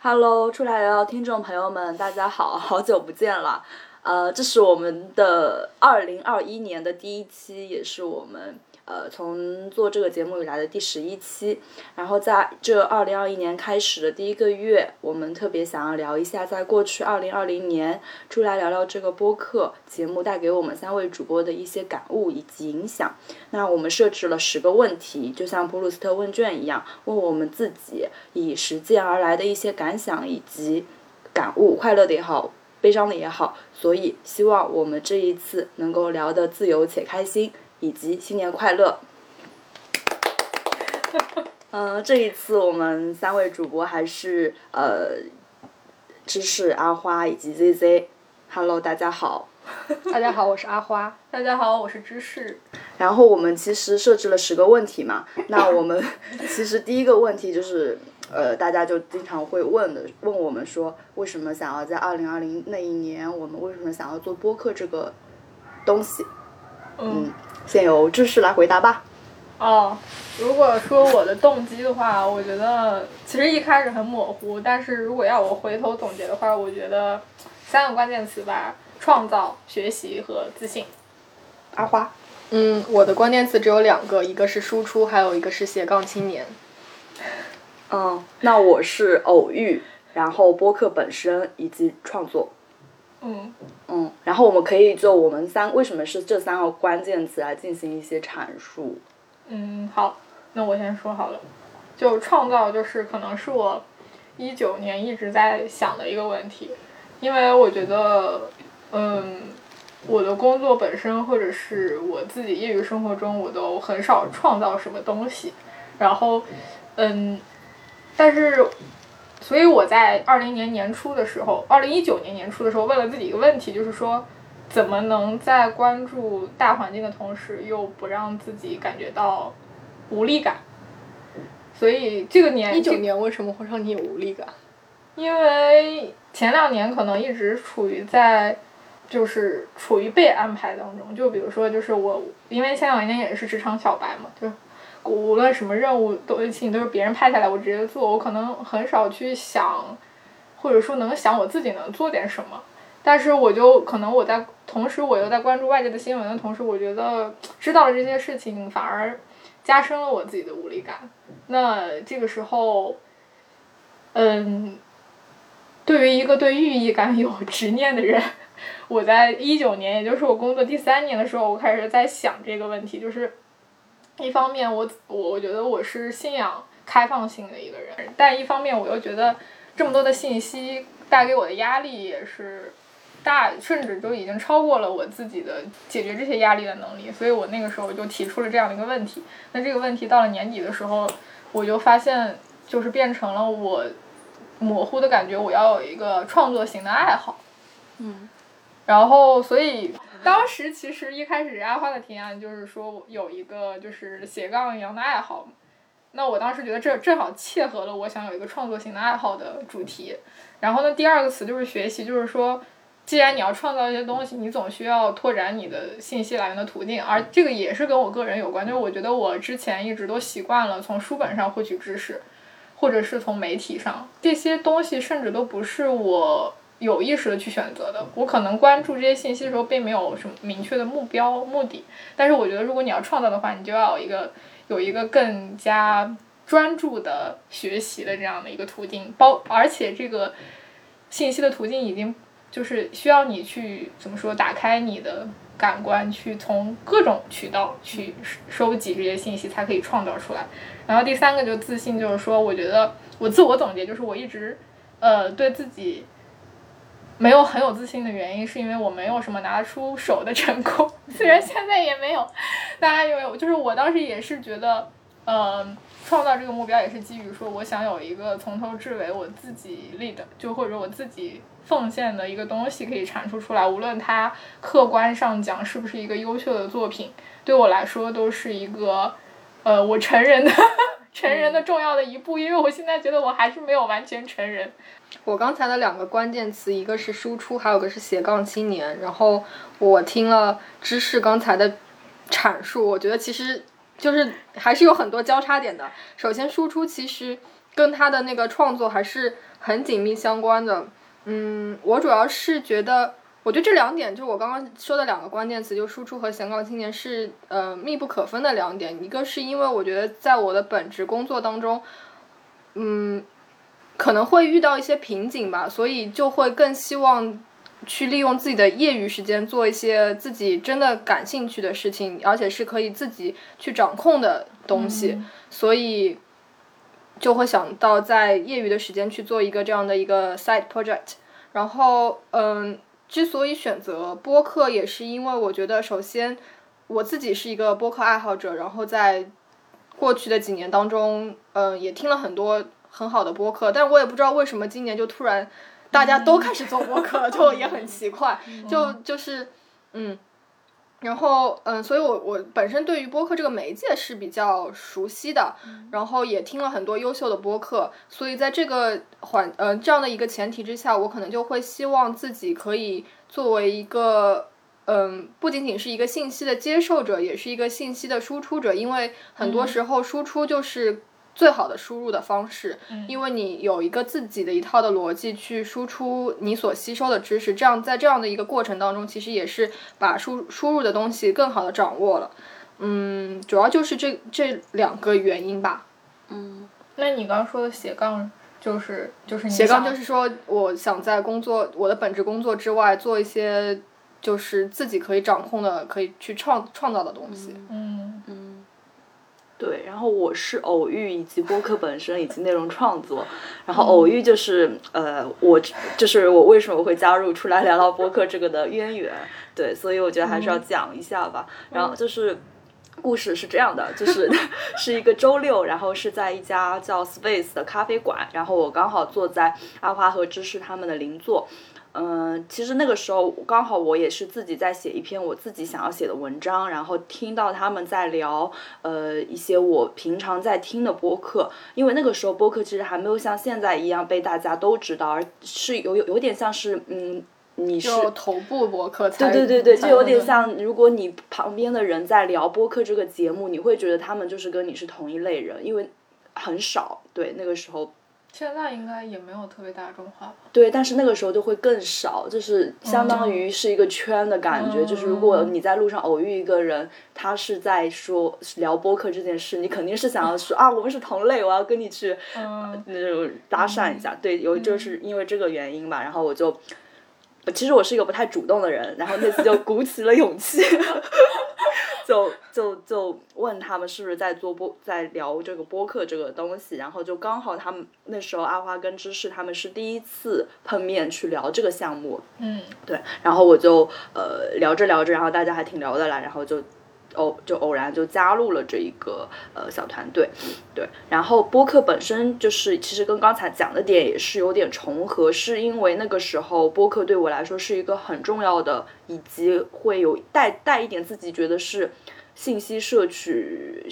Hello，出来聊聊听众朋友们，大家好，好久不见了。呃，这是我们的二零二一年的第一期，也是我们呃从做这个节目以来的第十一期。然后在这二零二一年开始的第一个月，我们特别想要聊一下，在过去二零二零年出来聊聊这个播客节目带给我们三位主播的一些感悟以及影响。那我们设置了十个问题，就像普鲁斯特问卷一样，问我们自己以实践而来的一些感想以及感悟，快乐的也好，悲伤的也好。所以希望我们这一次能够聊得自由且开心，以及新年快乐。嗯，这一次我们三位主播还是呃，芝士、阿花以及 ZZ。Hello，大家好。大家好，我是阿花。大家好，我是芝士。然后我们其实设置了十个问题嘛，那我们 其实第一个问题就是，呃，大家就经常会问的，问我们说，为什么想要在二零二零那一年，我们为什么想要做播客这个东西？嗯，先由知识来回答吧。哦，如果说我的动机的话，我觉得其实一开始很模糊，但是如果要我回头总结的话，我觉得三个关键词吧：创造、学习和自信。阿花，嗯，我的关键词只有两个，一个是输出，还有一个是斜杠青年。嗯，那我是偶遇，然后播客本身以及创作。嗯，嗯，然后我们可以就我们三为什么是这三个关键词来进行一些阐述。嗯，好，那我先说好了。就创造，就是可能是我一九年一直在想的一个问题，因为我觉得，嗯，我的工作本身或者是我自己业余生活中，我都很少创造什么东西。然后，嗯，但是，所以我在二零年年初的时候，二零一九年年初的时候，问了自己一个问题，就是说。怎么能在关注大环境的同时，又不让自己感觉到无力感？所以这个年一九年为什么会让你有无力感？因为前两年可能一直处于在，就是处于被安排当中。就比如说，就是我，因为前两年也是职场小白嘛，就无论什么任务都事情都是别人派下来，我直接做，我可能很少去想，或者说能想我自己能做点什么。但是我就可能我在同时我又在关注外界的新闻的同时，我觉得知道了这些事情反而加深了我自己的无力感。那这个时候，嗯，对于一个对寓意感有执念的人，我在一九年，也就是我工作第三年的时候，我开始在想这个问题，就是一方面我我我觉得我是信仰开放性的一个人，但一方面我又觉得这么多的信息带给我的压力也是。大甚至都已经超过了我自己的解决这些压力的能力，所以我那个时候就提出了这样的一个问题。那这个问题到了年底的时候，我就发现就是变成了我模糊的感觉，我要有一个创作型的爱好。嗯。然后，所以当时其实一开始阿花的提案就是说有一个就是斜杠一样的爱好，那我当时觉得这正好切合了我想有一个创作型的爱好的主题。然后呢，第二个词就是学习，就是说。既然你要创造一些东西，你总需要拓展你的信息来源的途径，而这个也是跟我个人有关。就是我觉得我之前一直都习惯了从书本上获取知识，或者是从媒体上，这些东西甚至都不是我有意识的去选择的。我可能关注这些信息的时候，并没有什么明确的目标目的。但是我觉得，如果你要创造的话，你就要有一个有一个更加专注的学习的这样的一个途径，包而且这个信息的途径已经。就是需要你去怎么说，打开你的感官，去从各种渠道去收集这些信息，才可以创造出来。然后第三个就自信，就是说，我觉得我自我总结，就是我一直呃对自己没有很有自信的原因，是因为我没有什么拿得出手的成功，虽然现在也没有。大家以为就是我当时也是觉得，呃，创造这个目标也是基于说，我想有一个从头至尾我自己立的，就或者我自己。奉献的一个东西可以阐述出来，无论它客观上讲是不是一个优秀的作品，对我来说都是一个，呃，我成人的成人的重要的一步，因为我现在觉得我还是没有完全成人。我刚才的两个关键词，一个是输出，还有个是斜杠青年。然后我听了知识刚才的阐述，我觉得其实就是还是有很多交叉点的。首先，输出其实。跟他的那个创作还是很紧密相关的。嗯，我主要是觉得，我觉得这两点就是我刚刚说的两个关键词，就输出和闲杠青年是呃密不可分的两点。一个是因为我觉得在我的本职工作当中，嗯，可能会遇到一些瓶颈吧，所以就会更希望去利用自己的业余时间做一些自己真的感兴趣的事情，而且是可以自己去掌控的东西，所以。就会想到在业余的时间去做一个这样的一个 side project，然后嗯，之所以选择播客，也是因为我觉得首先我自己是一个播客爱好者，然后在过去的几年当中，嗯，也听了很多很好的播客，但我也不知道为什么今年就突然大家都开始做播客了，就也很奇怪，就就是嗯。然后，嗯，所以我我本身对于播客这个媒介是比较熟悉的，然后也听了很多优秀的播客，所以在这个环，嗯，这样的一个前提之下，我可能就会希望自己可以作为一个，嗯，不仅仅是一个信息的接受者，也是一个信息的输出者，因为很多时候输出就是。最好的输入的方式，因为你有一个自己的一套的逻辑去输出你所吸收的知识，这样在这样的一个过程当中，其实也是把输输入的东西更好的掌握了。嗯，主要就是这这两个原因吧。嗯，那你刚刚说的斜杠就是就是斜杠就是说，我想在工作我的本职工作之外做一些就是自己可以掌控的、可以去创创造的东西。嗯嗯。对，然后我是偶遇以及播客本身以及内容创作，然后偶遇就是呃，我就是我为什么会加入出来聊聊播客这个的渊源，对，所以我觉得还是要讲一下吧。然后就是故事是这样的，就是 是一个周六，然后是在一家叫 Space 的咖啡馆，然后我刚好坐在阿花和芝士他们的邻座。嗯，其实那个时候刚好我也是自己在写一篇我自己想要写的文章，然后听到他们在聊呃一些我平常在听的播客，因为那个时候播客其实还没有像现在一样被大家都知道，而是有有有点像是嗯你是头部播客，对对对对，就有点像如果你旁边的人在聊播客这个节目，你会觉得他们就是跟你是同一类人，因为很少对那个时候。现在应该也没有特别大众化吧？对，但是那个时候就会更少，就是相当于是一个圈的感觉。就是如果你在路上偶遇一个人，他是在说聊播客这件事，你肯定是想要说啊，我们是同类，我要跟你去那种搭讪一下。对，有就是因为这个原因吧，然后我就，其实我是一个不太主动的人，然后那次就鼓起了勇气。就就就问他们是不是在做播，在聊这个播客这个东西，然后就刚好他们那时候阿花跟芝士他们是第一次碰面去聊这个项目，嗯，对，然后我就呃聊着聊着，然后大家还挺聊得来，然后就。偶就偶然就加入了这一个呃小团队，对，然后播客本身就是其实跟刚才讲的点也是有点重合，是因为那个时候播客对我来说是一个很重要的，以及会有带带一点自己觉得是信息摄取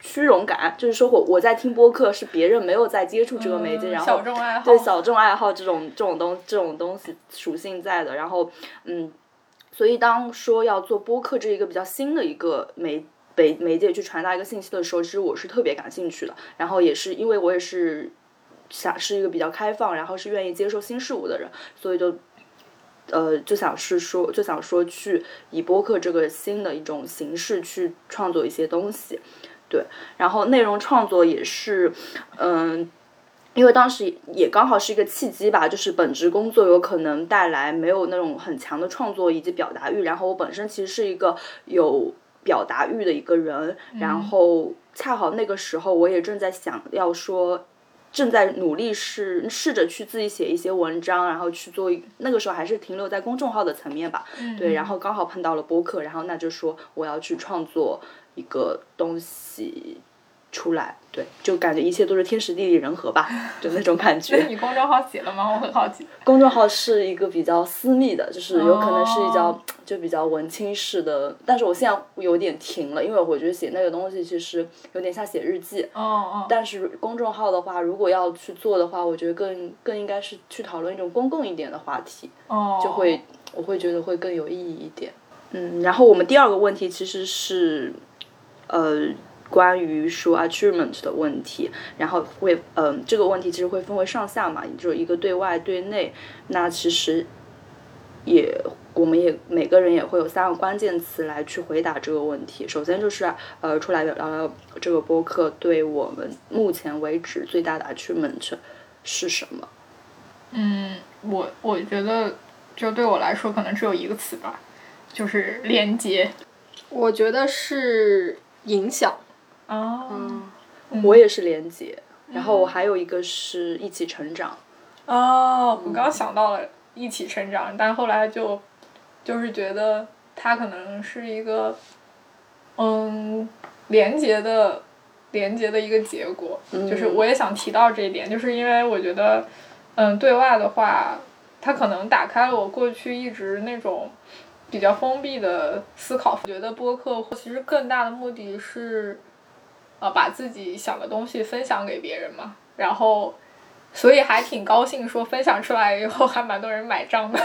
虚荣感，就是说我我在听播客是别人没有在接触这个媒介，然后对小众爱好这种这种东这种东西属性在的，然后嗯。所以，当说要做播客这一个比较新的一个媒媒媒介去传达一个信息的时候，其实我是特别感兴趣的。然后也是因为我也是想是一个比较开放，然后是愿意接受新事物的人，所以就呃就想是说就想说去以播客这个新的一种形式去创作一些东西，对。然后内容创作也是嗯。因为当时也刚好是一个契机吧，就是本职工作有可能带来没有那种很强的创作以及表达欲，然后我本身其实是一个有表达欲的一个人，然后恰好那个时候我也正在想要说，正在努力试试着去自己写一些文章，然后去做，那个时候还是停留在公众号的层面吧，对，然后刚好碰到了播客，然后那就说我要去创作一个东西。出来，对，就感觉一切都是天时地利人和吧，就那种感觉。你公众号写了吗？我很好奇。公众号是一个比较私密的，就是有可能是比较就比较文青式的，但是我现在有点停了，因为我觉得写那个东西其实有点像写日记。哦哦。但是公众号的话，如果要去做的话，我觉得更更应该是去讨论一种公共一点的话题。哦。就会我会觉得会更有意义一点。嗯，然后我们第二个问题其实是，呃。关于说 achievement 的问题，然后会嗯、这个问题其实会分为上下嘛，就是一个对外对内，那其实也我们也每个人也会有三个关键词来去回答这个问题。首先就是呃出来聊聊这个播客对我们目前为止最大的 achievement 是什么？嗯，我我觉得就对我来说可能只有一个词吧，就是连接。我觉得是影响。哦，我也是连接，然后我还有一个是一起成长。哦，我刚想到了一起成长，但后来就就是觉得它可能是一个嗯连接的连接的一个结果，就是我也想提到这一点，就是因为我觉得嗯对外的话，它可能打开了我过去一直那种比较封闭的思考。我觉得播客其实更大的目的是呃把自己想的东西分享给别人嘛，然后。所以还挺高兴，说分享出来以后还蛮多人买账的。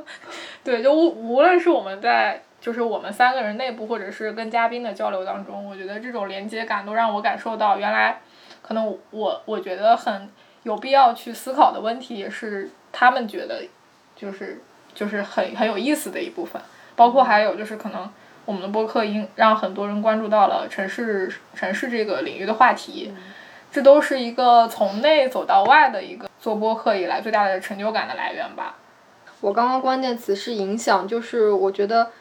对，就无无论是我们在就是我们三个人内部，或者是跟嘉宾的交流当中，我觉得这种连接感都让我感受到，原来可能我我觉得很有必要去思考的问题，也是他们觉得就是就是很很有意思的一部分。包括还有就是可能我们的播客应让很多人关注到了城市城市这个领域的话题。这都是一个从内走到外的一个做播客以来最大的成就感的来源吧。我刚刚关键词是影响，就是我觉得，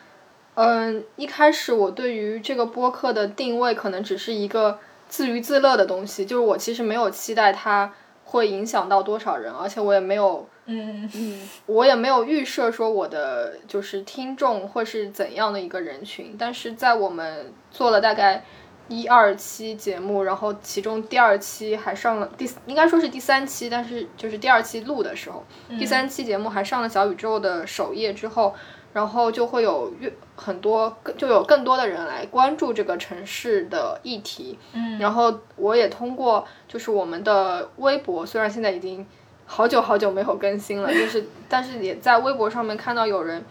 嗯，一开始我对于这个播客的定位可能只是一个自娱自乐的东西，就是我其实没有期待它会影响到多少人，而且我也没有，嗯嗯，我也没有预设说我的就是听众会是怎样的一个人群，但是在我们做了大概。一二期节目，然后其中第二期还上了第，应该说是第三期，但是就是第二期录的时候，第三期节目还上了小宇宙的首页之后，然后就会有越很多，就有更多的人来关注这个城市的议题。嗯，然后我也通过就是我们的微博，虽然现在已经好久好久没有更新了，就是 但是也在微博上面看到有人，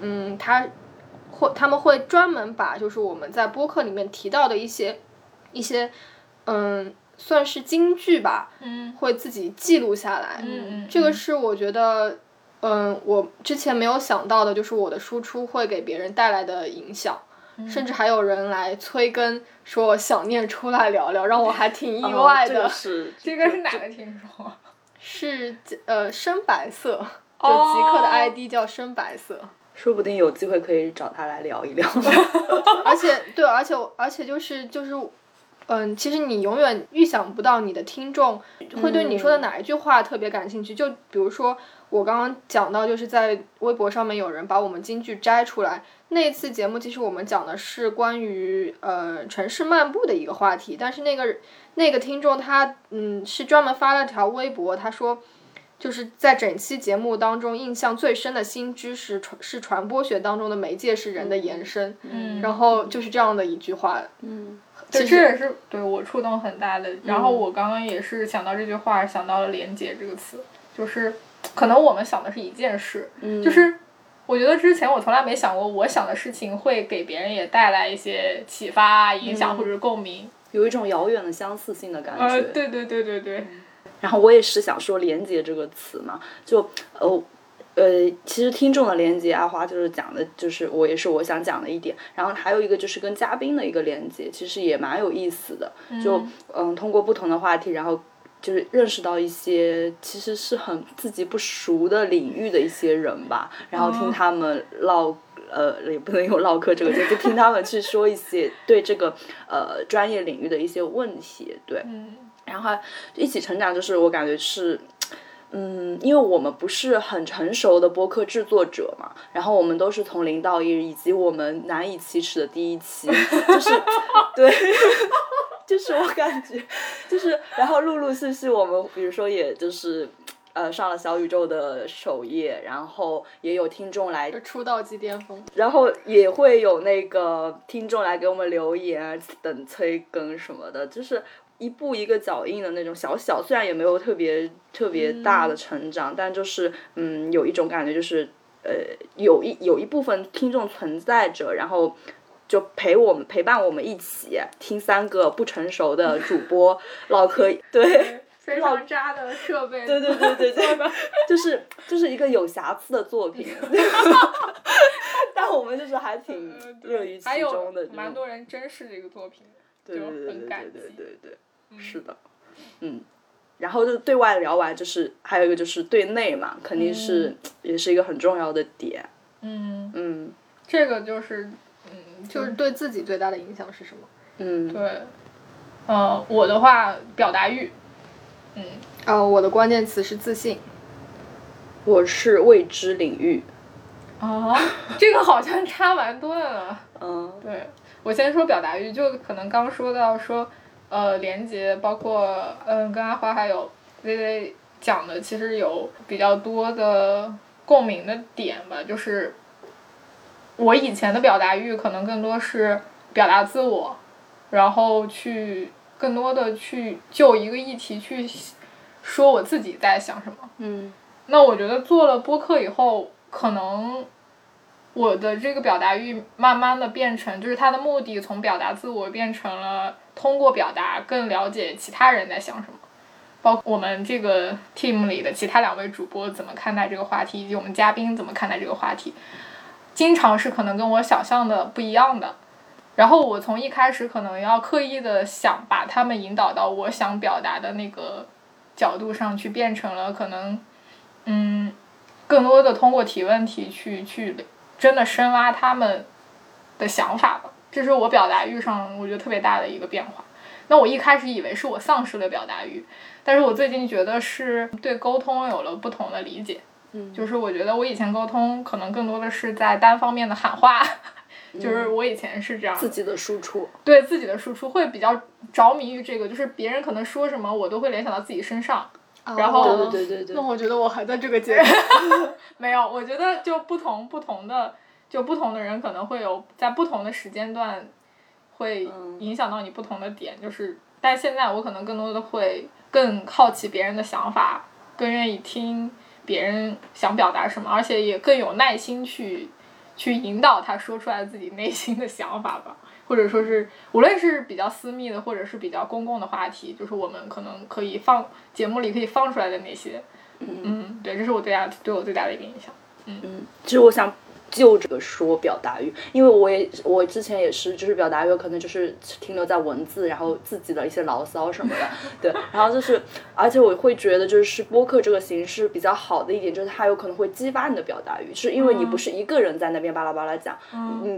嗯，他。会他们会专门把就是我们在播客里面提到的一些一些嗯算是金句吧，嗯，会自己记录下来，嗯嗯，这个是我觉得嗯我之前没有想到的，就是我的输出会给别人带来的影响，甚至还有人来催更说想念出来聊聊，让我还挺意外的。是这个是哪个听众？是呃深白色，就极客的 ID 叫深白色。说不定有机会可以找他来聊一聊。而且，对，而且，而且就是就是，嗯，其实你永远预想不到你的听众会对你说的哪一句话特别感兴趣。就比如说我刚刚讲到，就是在微博上面有人把我们京剧摘出来。那次节目其实我们讲的是关于呃城市漫步的一个话题，但是那个那个听众他嗯是专门发了条微博，他说。就是在整期节目当中，印象最深的新知识传是传播学当中的媒介是人的延伸，嗯，然后就是这样的一句话，嗯，对，这也是对我触动很大的。然后我刚刚也是想到这句话，想到了“连接”这个词，就是可能我们想的是一件事，嗯，就是我觉得之前我从来没想过，我想的事情会给别人也带来一些启发、影响或者是共鸣，有一种遥远的相似性的感觉，呃，对对对对对。然后我也是想说“连接”这个词嘛，就呃呃，其实听众的连接，阿花就是讲的，就是我也是我想讲的一点。然后还有一个就是跟嘉宾的一个连接，其实也蛮有意思的。就嗯，通过不同的话题，然后就是认识到一些其实是很自己不熟的领域的一些人吧，然后听他们唠，呃，也不能用唠嗑这个词，就听他们去说一些对这个呃专业领域的一些问题，对。然后一起成长，就是我感觉是，嗯，因为我们不是很成熟的播客制作者嘛，然后我们都是从零到一，以及我们难以启齿的第一期，就是 对，就是我感觉，就是然后陆陆续续我们，比如说也就是呃上了小宇宙的首页，然后也有听众来出道即巅峰，然后也会有那个听众来给我们留言等催更什么的，就是。一步一个脚印的那种小小，虽然也没有特别特别大的成长，但就是嗯，有一种感觉，就是呃，有一有一部分听众存在着，然后就陪我们陪伴我们一起听三个不成熟的主播唠嗑，对。非常渣的设备，对对对对对，就是就是一个有瑕疵的作品，但我们就是还挺乐于其中的，蛮多人珍视这个作品，就很感激，对对。对，是的，嗯，然后就对外聊完，就是还有一个就是对内嘛，肯定是也是一个很重要的点，嗯。嗯，这个就是嗯，就是对自己最大的影响是什么？嗯，对，呃，我的话表达欲。嗯，哦，我的关键词是自信。我是未知领域。啊，这个好像差蛮多的呢。嗯，对，我先说表达欲，就可能刚说到说，呃，连接，包括嗯，跟阿花还有微微讲的，其实有比较多的共鸣的点吧。就是我以前的表达欲可能更多是表达自我，然后去。更多的去就一个议题去说我自己在想什么。嗯。那我觉得做了播客以后，可能我的这个表达欲慢慢的变成，就是它的目的从表达自我变成了通过表达更了解其他人在想什么，包括我们这个 team 里的其他两位主播怎么看待这个话题，以及我们嘉宾怎么看待这个话题，经常是可能跟我想象的不一样的。然后我从一开始可能要刻意的想把他们引导到我想表达的那个角度上去，变成了可能，嗯，更多的通过提问题去去真的深挖他们的想法吧。这是我表达欲上我觉得特别大的一个变化。那我一开始以为是我丧失了表达欲，但是我最近觉得是对沟通有了不同的理解。嗯，就是我觉得我以前沟通可能更多的是在单方面的喊话。就是我以前是这样，自己的输出，对自己的输出会比较着迷于这个，就是别人可能说什么，我都会联想到自己身上。然后，对对对对。那我觉得我还在这个阶段。没有，我觉得就不同不同的，就不同的人可能会有在不同的时间段，会影响到你不同的点。就是，但现在我可能更多的会更好奇别人的想法，更愿意听别人想表达什么，而且也更有耐心去。去引导他说出来自己内心的想法吧，或者说是无论是比较私密的，或者是比较公共的话题，就是我们可能可以放节目里可以放出来的那些，嗯，对，这是我最大对我最大的一个影响，嗯，其实我想。就这个说表达欲，因为我也我之前也是，就是表达欲可能就是停留在文字，然后自己的一些牢骚什么的，对，然后就是，而且我会觉得就是播客这个形式比较好的一点，就是它有可能会激发你的表达欲，是因为你不是一个人在那边巴拉巴拉讲，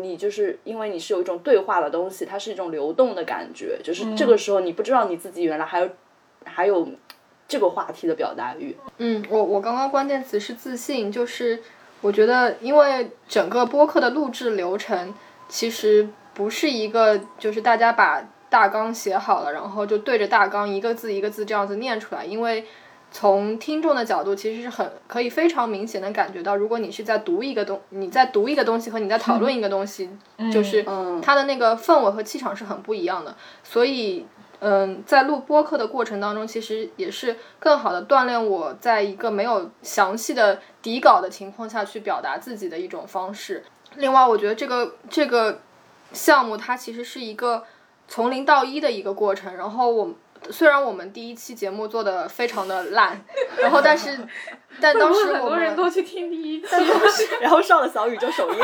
你就是因为你是有一种对话的东西，它是一种流动的感觉，就是这个时候你不知道你自己原来还有还有这个话题的表达欲。嗯，我我刚刚关键词是自信，就是。我觉得，因为整个播客的录制流程其实不是一个，就是大家把大纲写好了，然后就对着大纲一个字一个字这样子念出来。因为从听众的角度，其实是很可以非常明显的感觉到，如果你是在读一个东，你在读一个东西和你在讨论一个东西，就是它的那个氛围和气场是很不一样的。所以。嗯，在录播客的过程当中，其实也是更好的锻炼我在一个没有详细的底稿的情况下去表达自己的一种方式。另外，我觉得这个这个项目它其实是一个从零到一的一个过程。然后我虽然我们第一期节目做的非常的烂，然后但是 但当时很多人都去听第一期，然后上了小宇宙首页，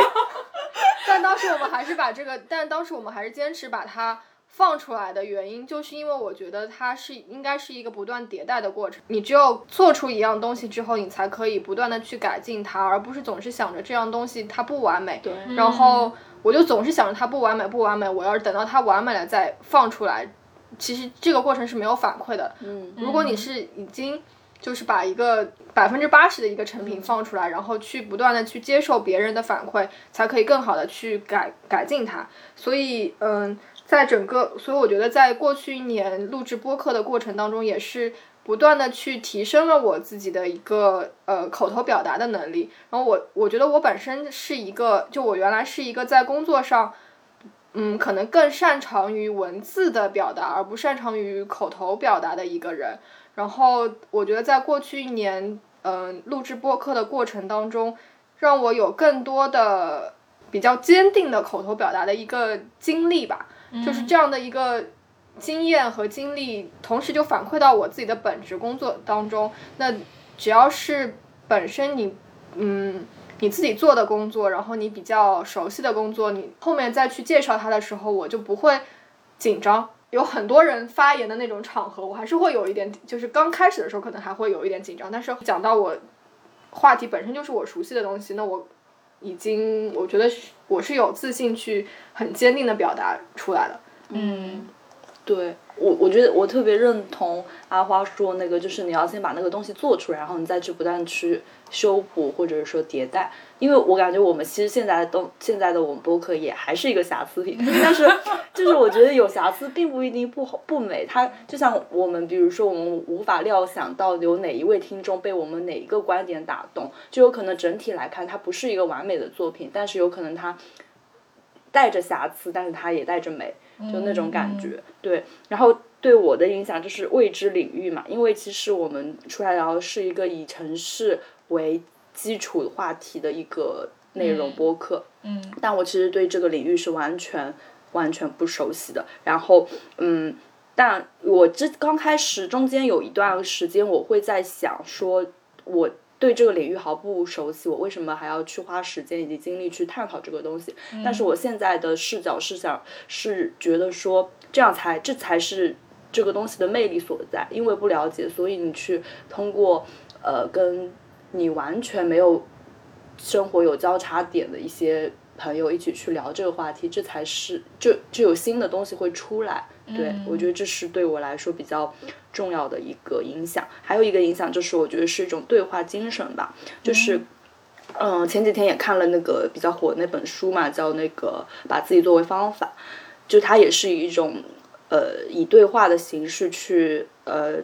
但当时我们还是把这个，但当时我们还是坚持把它。放出来的原因，就是因为我觉得它是应该是一个不断迭代的过程。你只有做出一样东西之后，你才可以不断的去改进它，而不是总是想着这样东西它不完美。对。然后我就总是想着它不完美，不完美。我要是等到它完美了再放出来，其实这个过程是没有反馈的。嗯。如果你是已经就是把一个百分之八十的一个成品放出来，然后去不断的去接受别人的反馈，才可以更好的去改改进它。所以，嗯。在整个，所以我觉得在过去一年录制播客的过程当中，也是不断的去提升了我自己的一个呃口头表达的能力。然后我我觉得我本身是一个，就我原来是一个在工作上，嗯，可能更擅长于文字的表达，而不擅长于口头表达的一个人。然后我觉得在过去一年，嗯，录制播客的过程当中，让我有更多的。比较坚定的口头表达的一个经历吧，就是这样的一个经验和经历，同时就反馈到我自己的本职工作当中。那只要是本身你嗯你自己做的工作，然后你比较熟悉的工作，你后面再去介绍它的时候，我就不会紧张。有很多人发言的那种场合，我还是会有一点，就是刚开始的时候可能还会有一点紧张，但是讲到我话题本身就是我熟悉的东西，那我已经我觉得我是有自信去很坚定的表达出来的。嗯，对我我觉得我特别认同阿花说那个，就是你要先把那个东西做出来，然后你再去不断去修补或者是说迭代。因为我感觉我们其实现在都现在的我们播客也还是一个瑕疵品，但是就是我觉得有瑕疵并不一定不好不美。它就像我们比如说我们无法料想到有哪一位听众被我们哪一个观点打动，就有可能整体来看它不是一个完美的作品，但是有可能它带着瑕疵，但是它也带着美，就那种感觉。对，然后对我的影响就是未知领域嘛，因为其实我们出来聊是一个以城市为。基础话题的一个内容播客，嗯，但我其实对这个领域是完全完全不熟悉的。然后，嗯，但我之刚开始中间有一段时间，我会在想说，我对这个领域毫不熟悉，我为什么还要去花时间以及精力去探讨这个东西？但是我现在的视角是想，是觉得说这样才这才是这个东西的魅力所在，因为不了解，所以你去通过呃跟。你完全没有生活有交叉点的一些朋友一起去聊这个话题，这才是就就有新的东西会出来。对我觉得这是对我来说比较重要的一个影响。还有一个影响就是，我觉得是一种对话精神吧。就是，嗯，前几天也看了那个比较火的那本书嘛，叫那个把自己作为方法，就它也是一种呃以对话的形式去呃。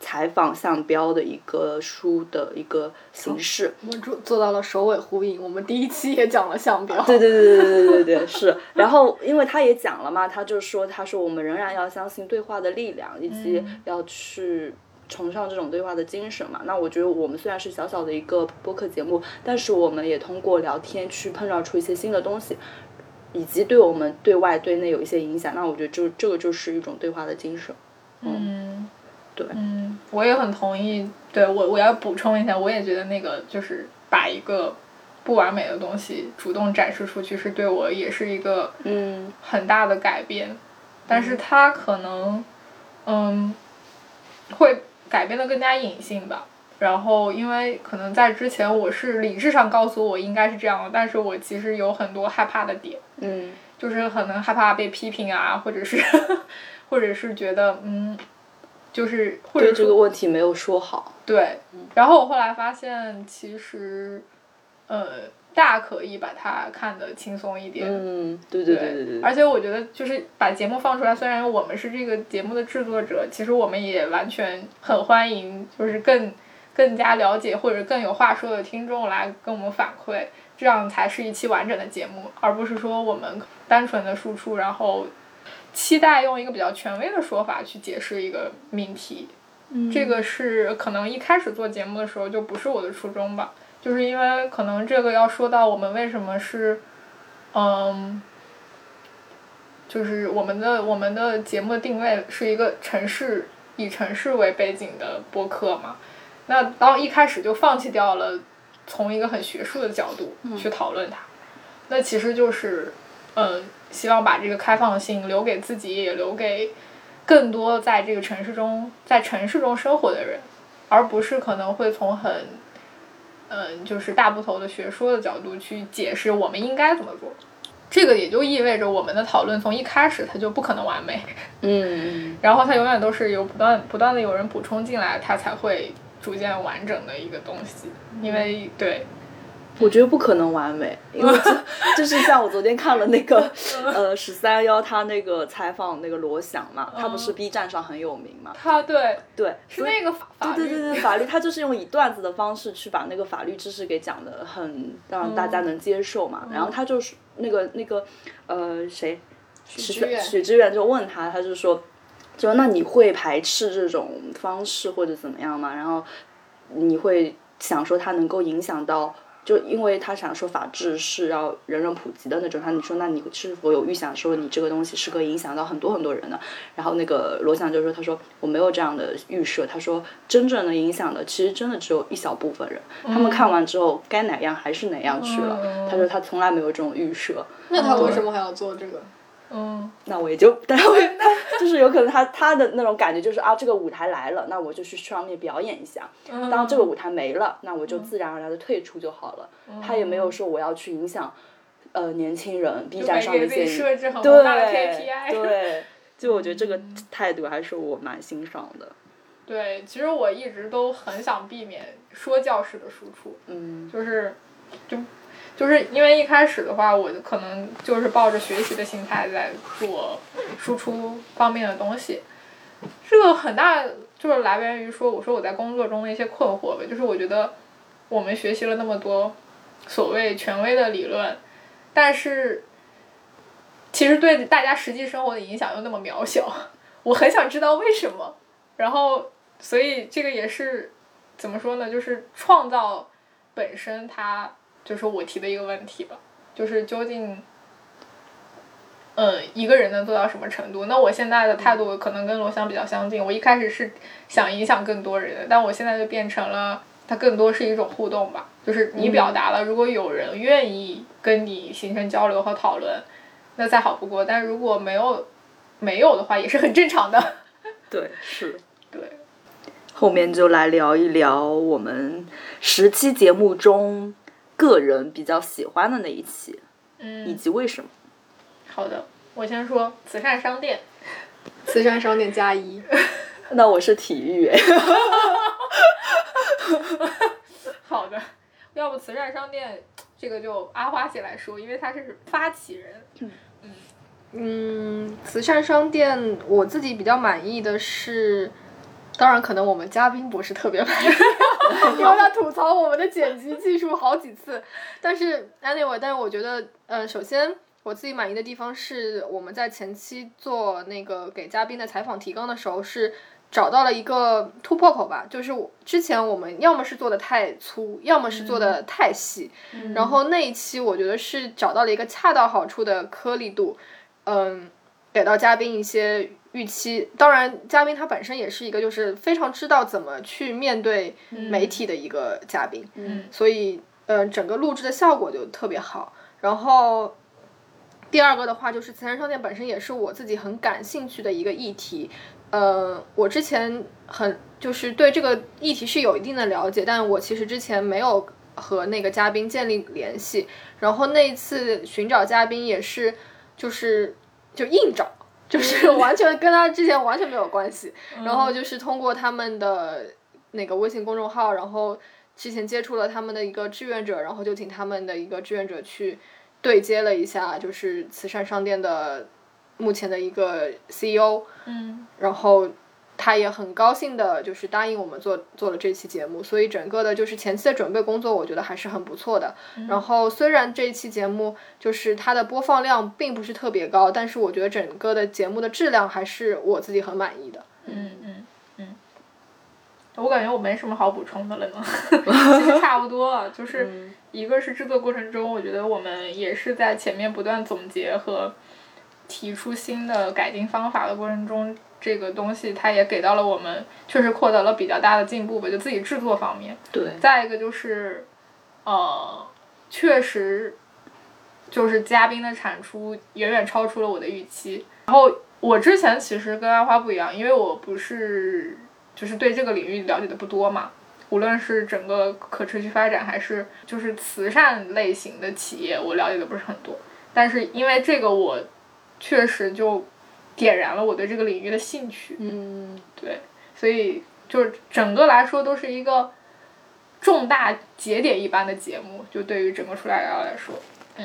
采访项标的一个书的一个形式。我们做做到了首尾呼应我们第一期也讲了项标。对对对对对对对是。然后因为他也讲了嘛他就说他说我们仍然要相信对话的力量以及要去崇尚这种对话的精神嘛。那我觉得我们虽然是小小的一个播客节目但是我们也通过聊天去碰撞出一些新的东西以及对我们对外对内有一些影响那我觉得就这个就是一种对话的精神。嗯。我也很同意。对我，我要补充一下，我也觉得那个就是把一个不完美的东西主动展示出去，是对我也是一个嗯很大的改变。但是它可能嗯会改变的更加隐性吧。然后因为可能在之前我是理智上告诉我应该是这样的，但是我其实有很多害怕的点。嗯，就是可能害怕被批评啊，或者是 或者是觉得嗯。就是或者这个问题没有说好。对，然后我后来发现，其实，呃，大可以把它看得轻松一点。嗯，对对对对对。而且我觉得，就是把节目放出来，虽然我们是这个节目的制作者，其实我们也完全很欢迎，就是更更加了解或者更有话说的听众来跟我们反馈，这样才是一期完整的节目，而不是说我们单纯的输出，然后。期待用一个比较权威的说法去解释一个命题，这个是可能一开始做节目的时候就不是我的初衷吧，就是因为可能这个要说到我们为什么是，嗯，就是我们的我们的节目的定位是一个城市以城市为背景的播客嘛，那当一开始就放弃掉了从一个很学术的角度去讨论它，那其实就是，嗯。希望把这个开放性留给自己，也留给更多在这个城市中在城市中生活的人，而不是可能会从很，嗯，就是大部头的学说的角度去解释我们应该怎么做。这个也就意味着我们的讨论从一开始它就不可能完美。嗯。然后它永远都是有不断不断的有人补充进来，它才会逐渐完整的一个东西。因为对。我觉得不可能完美，因为就 是像我昨天看了那个 呃十三幺他那个采访那个罗翔嘛，他不是 B 站上很有名嘛？他对对是那个法对对对对 法律，他就是用以段子的方式去把那个法律知识给讲的很让大家能接受嘛。然后他就是那个那个呃谁许志远许知远就问他，他就说就那你会排斥这种方式或者怎么样吗？然后你会想说他能够影响到。就因为他想说法治是要人人普及的那种，他你说那你是否有预想说你这个东西是可以影响到很多很多人的？然后那个罗翔就说，他说我没有这样的预设，他说真正能影响的其实真的只有一小部分人，他们看完之后该哪样还是哪样去了。他说他从来没有这种预设。那他为什么还要做这个？嗯，那我也就，但会，就是有可能他他的那种感觉就是啊，这个舞台来了，那我就去上面表演一下。当这个舞台没了，那我就自然而然的退出就好了。他也没有说我要去影响，呃，年轻人 B 站上的一些，对对，就我觉得这个态度还是我蛮欣赏的。对，其实我一直都很想避免说教式的输出，嗯，就是就。就是因为一开始的话，我可能就是抱着学习的心态在做输出方面的东西，这个很大就是来源于说，我说我在工作中的一些困惑吧，就是我觉得我们学习了那么多所谓权威的理论，但是其实对大家实际生活的影响又那么渺小，我很想知道为什么，然后所以这个也是怎么说呢？就是创造本身它。就是我提的一个问题吧，就是究竟，嗯，一个人能做到什么程度？那我现在的态度可能跟罗翔比较相近。我一开始是想影响更多人，但我现在就变成了，它更多是一种互动吧。就是你表达了，如果有人愿意跟你形成交流和讨论，那再好不过。但如果没有，没有的话，也是很正常的。对，是。对。后面就来聊一聊我们十期节目中。个人比较喜欢的那一期，嗯，以及为什么？好的，我先说慈善商店，慈善商店加一，那我是体育。好的，要不慈善商店这个就阿花姐来说，因为她是发起人。嗯嗯，慈善商店我自己比较满意的是。当然，可能我们嘉宾不是特别满意，因为他吐槽我们的剪辑技术好几次。但是，anyway，但是我觉得，呃，首先我自己满意的地方是我们在前期做那个给嘉宾的采访提纲的时候，是找到了一个突破口吧。就是之前我们要么是做的太粗，要么是做的太细。然后那一期我觉得是找到了一个恰到好处的颗粒度，嗯，给到嘉宾一些。预期当然，嘉宾他本身也是一个就是非常知道怎么去面对媒体的一个嘉宾，嗯，所以呃整个录制的效果就特别好。然后第二个的话就是慈善商店本身也是我自己很感兴趣的一个议题，呃，我之前很就是对这个议题是有一定的了解，但我其实之前没有和那个嘉宾建立联系，然后那一次寻找嘉宾也是就是就硬找。就是完全跟他之前完全没有关系，然后就是通过他们的那个微信公众号，然后之前接触了他们的一个志愿者，然后就请他们的一个志愿者去对接了一下，就是慈善商店的目前的一个 CEO，嗯，然后。他也很高兴的，就是答应我们做做了这期节目，所以整个的就是前期的准备工作，我觉得还是很不错的。然后虽然这一期节目就是它的播放量并不是特别高，但是我觉得整个的节目的质量还是我自己很满意的。嗯嗯嗯，我感觉我没什么好补充的了呢，其实差不多，就是一个是制作过程中，我觉得我们也是在前面不断总结和提出新的改进方法的过程中。这个东西它也给到了我们，确实获得了比较大的进步吧，就自己制作方面。对。再一个就是，呃，确实，就是嘉宾的产出远远超出了我的预期。然后我之前其实跟阿花不一样，因为我不是就是对这个领域了解的不多嘛，无论是整个可持续发展还是就是慈善类型的企业，我了解的不是很多。但是因为这个，我确实就。点燃了我对这个领域的兴趣。嗯，对，所以就是整个来说都是一个重大节点一般的节目，就对于整个出来聊来说。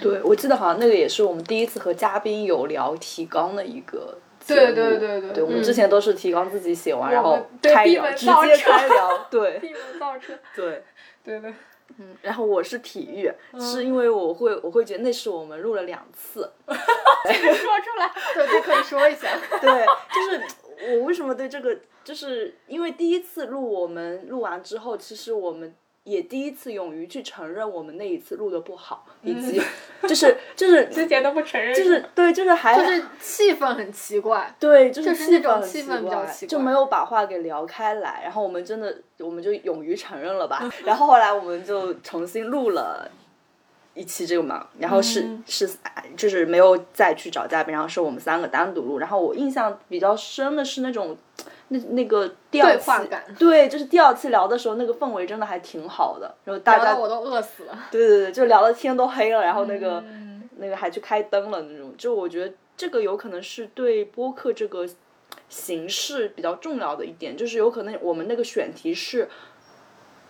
对，我记得好像那个也是我们第一次和嘉宾有聊提纲的一个对对对对。对，我们之前都是提纲自己写完，然后开聊，直接开聊。对。闭门造车。对。对对。嗯，然后我是体育，是因为我会我会觉得那是我们录了两次，说出来，对，就可以说一下，对，就是我为什么对这个，就是因为第一次录我们录完之后，其实我们也第一次勇于去承认我们那一次录的不好，以及就是就是之前都不承认，就是对，就是还就是气氛很奇怪。对，就是气那种气氛比较奇怪就没有把话给聊开来，然后我们真的我们就勇于承认了吧，然后后来我们就重新录了。一期这个嘛，然后是、嗯是就是没有再去找嘉宾，然后是我们三个单独录。然后我印象比较深的是那种那那个第二期对话感对，就是第二次聊的时候，那个氛围真的还挺好的。然后大家我都饿死了。对对对，就聊的天都黑了，然后那个、嗯那个还去开灯了那种，就我觉得这个有可能是对播客这个形式比较重要的一点，就是有可能我们那个选题是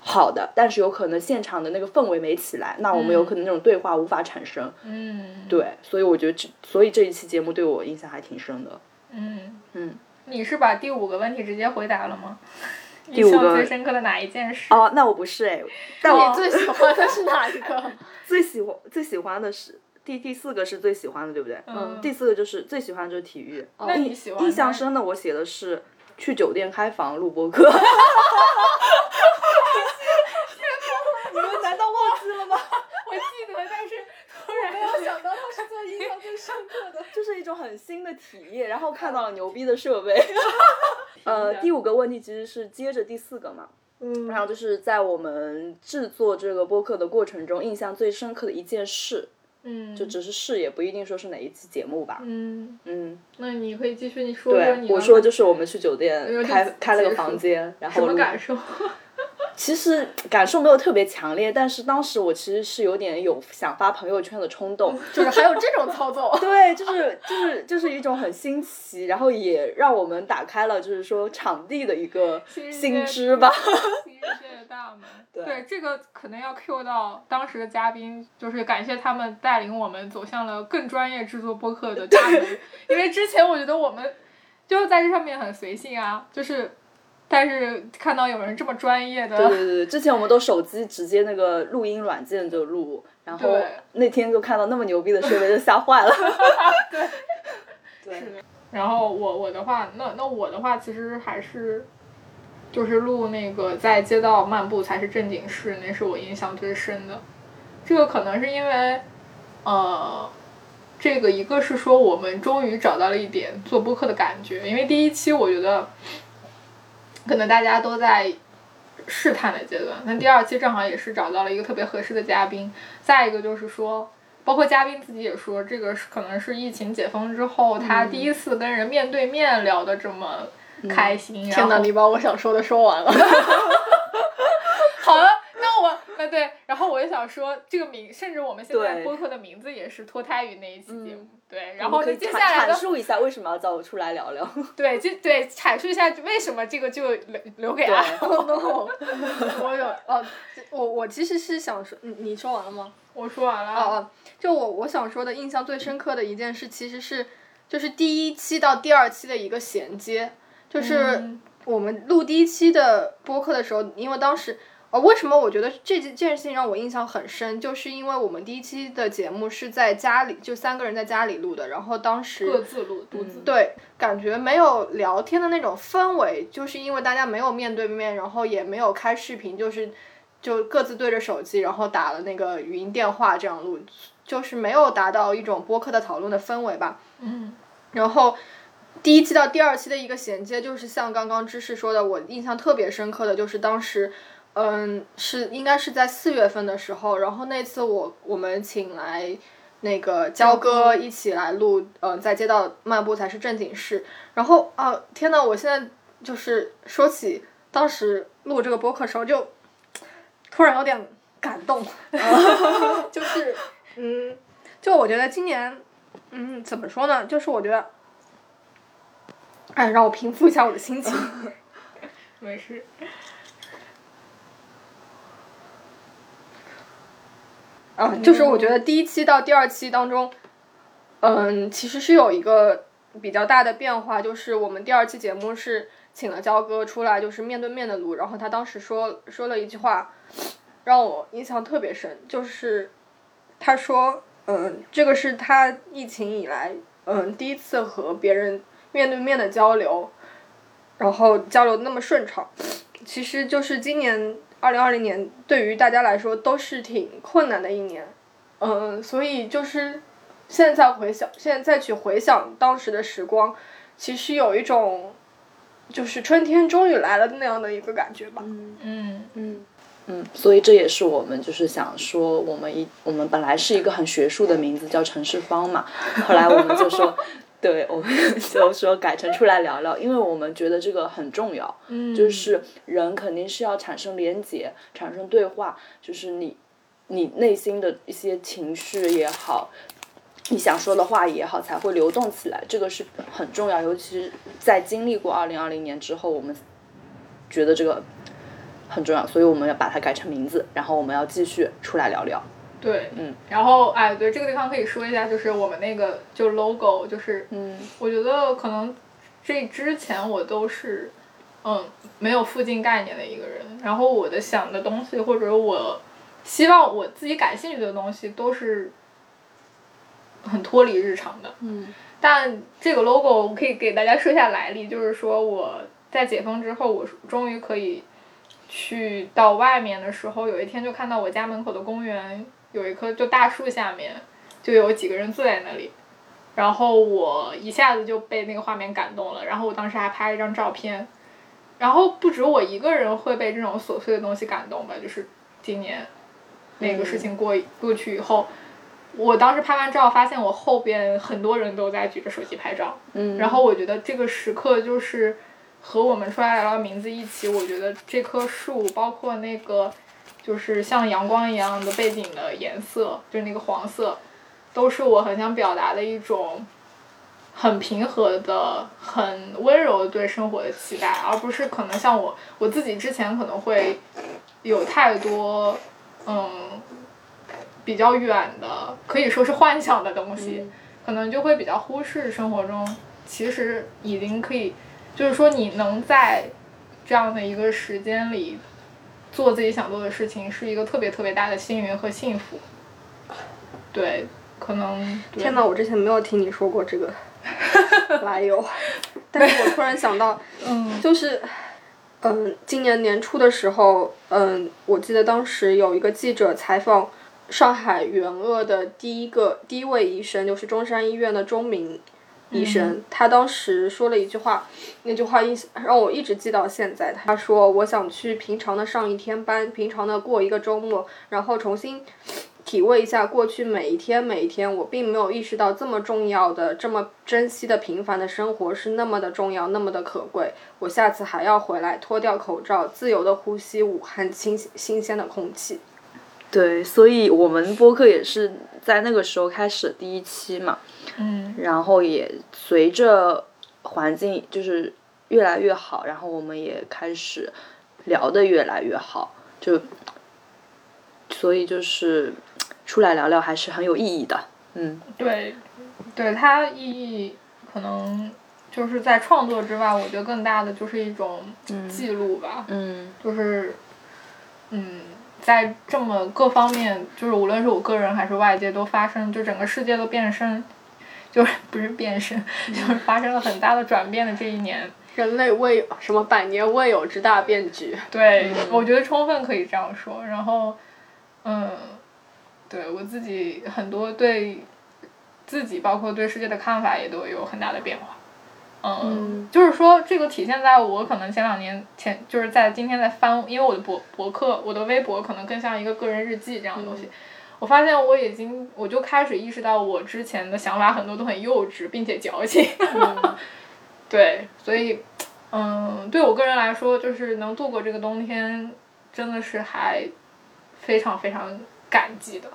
好的，但是有可能现场的那个氛围没起来，那我们有可能那种对话无法产生。嗯，对，所以我觉得这，所以这一期节目对我印象还挺深的。嗯，嗯，你是把第五个问题直接回答了吗？第五个印象最深刻的哪一件事？哦，那我不是哎，但我你最喜欢的是哪一个？最喜欢最喜欢的是第第四个是最喜欢的，对不对？嗯第四个就是最喜欢的就是体育。那你喜欢印象深的我写的是去酒店开房录播课。你们难道忘记了吗？我记得，但是突然没有想到印象最深刻的。就是一种很新的体验，然后看到了牛逼的设备。呃，第五个问题其实是接着第四个嘛，嗯然后就是在我们制作这个播客的过程中，印象最深刻的一件事，嗯，就只是事，也不一定说是哪一期节目吧。嗯，嗯，那你可以继续你说说对我说就是我们去酒店开开了个房间，然后什么感受？其实感受没有特别强烈，但是当时我其实是有点有想发朋友圈的冲动。就是还有这种操作。对，就是就是就是一种很新奇，然后也让我们打开了就是说场地的一个新知吧。新世界的大门。对这个可能要 Q 到当时的嘉宾，就是感谢他们带领我们走向了更专业制作播客的大门。因为之前我觉得我们就在这上面很随性啊，就是，但是看到有人这么专业的，对对对，之前我们都手机直接那个录音软件就录，然后那天就看到那么牛逼的设备，就吓坏了。对，对是的。然后我我的话，那那我的话其实还是，就是录那个在街道漫步才是正经事，那是我印象最深的。这个可能是因为，呃，这个一个是说我们终于找到了一点做播客的感觉，因为第一期我觉得，可能大家都在试探的阶段，那第二期正好也是找到了一个特别合适的嘉宾。再一个就是说，包括嘉宾自己也说，这个是可能是疫情解封之后，他第一次跟人面对面聊的这么开心。然后天哪，你把我想说的说完了。好了，那我那对，然后我也想说，这个名，甚至我们现在播客的名字也是脱胎于那一期节目。对，然后呢，接下来的阐述一下为什么要叫我出来聊聊。对，就对阐述一下为什么这个就留留给对阿 Oh no！我有哦，我我其实是想说，你你说完了吗？我说完了。哦哦，就我我想说的印象最深刻的一件事，其实是就是第一期到第二期的一个衔接，就是嗯我们录第一期的播客的时候，因为当时。呃，为什么我觉得这件这件事情让我印象很深？就是因为我们第一期的节目是在家里，就三个人在家里录的，然后当时各自录，独自。对，感觉没有聊天的那种氛围，就是因为大家没有面对面，然后也没有开视频，就是就各自对着手机，然后打了那个语音电话这样录，就是没有达到一种播客的讨论的氛围吧。嗯然后第一期到第二期的一个衔接，就是像刚刚芝士说的，我印象特别深刻的就是当时。嗯，是应该是在四月份的时候，然后那次我我们请来那个焦哥一起来录，呃，在街道漫步才是正经事。然后啊，天呐，我现在就是说起当时录这个播客的时候，就突然有点感动，就是嗯，就我觉得今年，嗯，怎么说呢？就是我觉得，哎，让我平复一下我的心情。没事。啊，就是我觉得第一期到第二期当中，嗯，其实是有一个比较大的变化，就是我们第二期节目是请了焦哥出来，就是面对面的录，然后他当时说说了一句话，让我印象特别深，就是他说，嗯，这个是他疫情以来，嗯，第一次和别人面对面的交流，然后交流那么顺畅，其实就是今年。二零二零年对于大家来说都是挺困难的一年，嗯，所以就是现在回想，现在再去回想当时的时光，其实有一种就是春天终于来了那样的一个感觉吧。嗯。嗯。嗯，所以这也是我们就是想说，我们一我们本来是一个很学术的名字叫陈世芳嘛，后来我们就说，对，我们 就说改成出来聊聊，因为我们觉得这个很重要，嗯，就是人肯定是要产生连结，产生对话，就是你你内心的一些情绪也好。你想说的话也好，才会流动起来，这个是很重要。尤其是在经历过二零二零年之后，我们觉得这个很重要，所以我们要把它改成名字，然后我们要继续出来聊聊。对，嗯，然后哎，对这个地方可以说一下，就是我们那个就 logo，就是嗯。我觉得可能这之前我都是嗯没有附近概念的一个人，然后我的想的东西或者我希望我自己感兴趣的东西都是很脱离日常的。嗯。但这个 logo 我可以给大家说一下来历，就是说我在解封之后，我终于可以去到外面的时候，有一天就看到我家门口的公园有一棵就大树下面就有几个人坐在那里，然后我一下子就被那个画面感动了，然后我当时还拍了一张照片，然后不止我一个人会被这种琐碎的东西感动吧，就是今年那个事情过、过去以后。我当时拍完照，发现我后边很多人都在举着手机拍照，嗯，然后我觉得这个时刻就是和我们出来聊聊名字一起，我觉得这棵树，包括那个就是像阳光一样的背景的颜色，就是那个黄色，都是我很想表达的一种很平和的、很温柔的对生活的期待，而不是可能像我我自己之前可能会有太多嗯比较远的，可以说是幻想的东西。可能就会比较忽视生活中其实已经可以，就是说你能在这样的一个时间里做自己想做的事情，是一个特别特别大的幸运和幸福。对，可能天呐，我之前没有听你说过这个 来由，但是我突然想到，嗯就是，嗯，今年年初的时候，嗯，我记得当时有一个记者采访上海援鄂的第一个第一位医生，就是中山医院的钟明医生，他当时说了一句话，那句话印让我一直记到现在。他说：“我想去平常的上一天班，平常的过一个周末，然后重新。”体味一下过去每一天每一天，我并没有意识到这么重要的、这么珍惜的平凡的生活是那么的重要，那么的可贵。我下次还要回来，脱掉口罩，自由的呼吸武汉新新鲜的空气。对，所以我们播客也是在那个时候开始的第一期嘛，嗯然后也随着环境就是越来越好，然后我们也开始聊得越来越好，就所以就是出来聊聊还是很有意义的，嗯对，对它意义可能就是在创作之外，我觉得更大的就是一种记录吧。嗯就是，嗯，在这么各方面，就是无论是我个人还是外界都发生，就整个世界都变身，就是 不是变身，就是发生了很大的转变的这一年。人类未有什么百年未有之大变局。对，我觉得充分可以这样说。然后，嗯，对我自己很多对自己，包括对世界的看法也都有很大的变化。嗯，就是说，这个体现在我可能前两年前，就是在今天在翻，因为我的博博客，我的微博可能更像一个个人日记这样的东西。我发现我已经，我就开始意识到，我之前的想法很多都很幼稚，并且矫情。对，所以，嗯，对我个人来说，就是能度过这个冬天，真的是还非常非常感激的。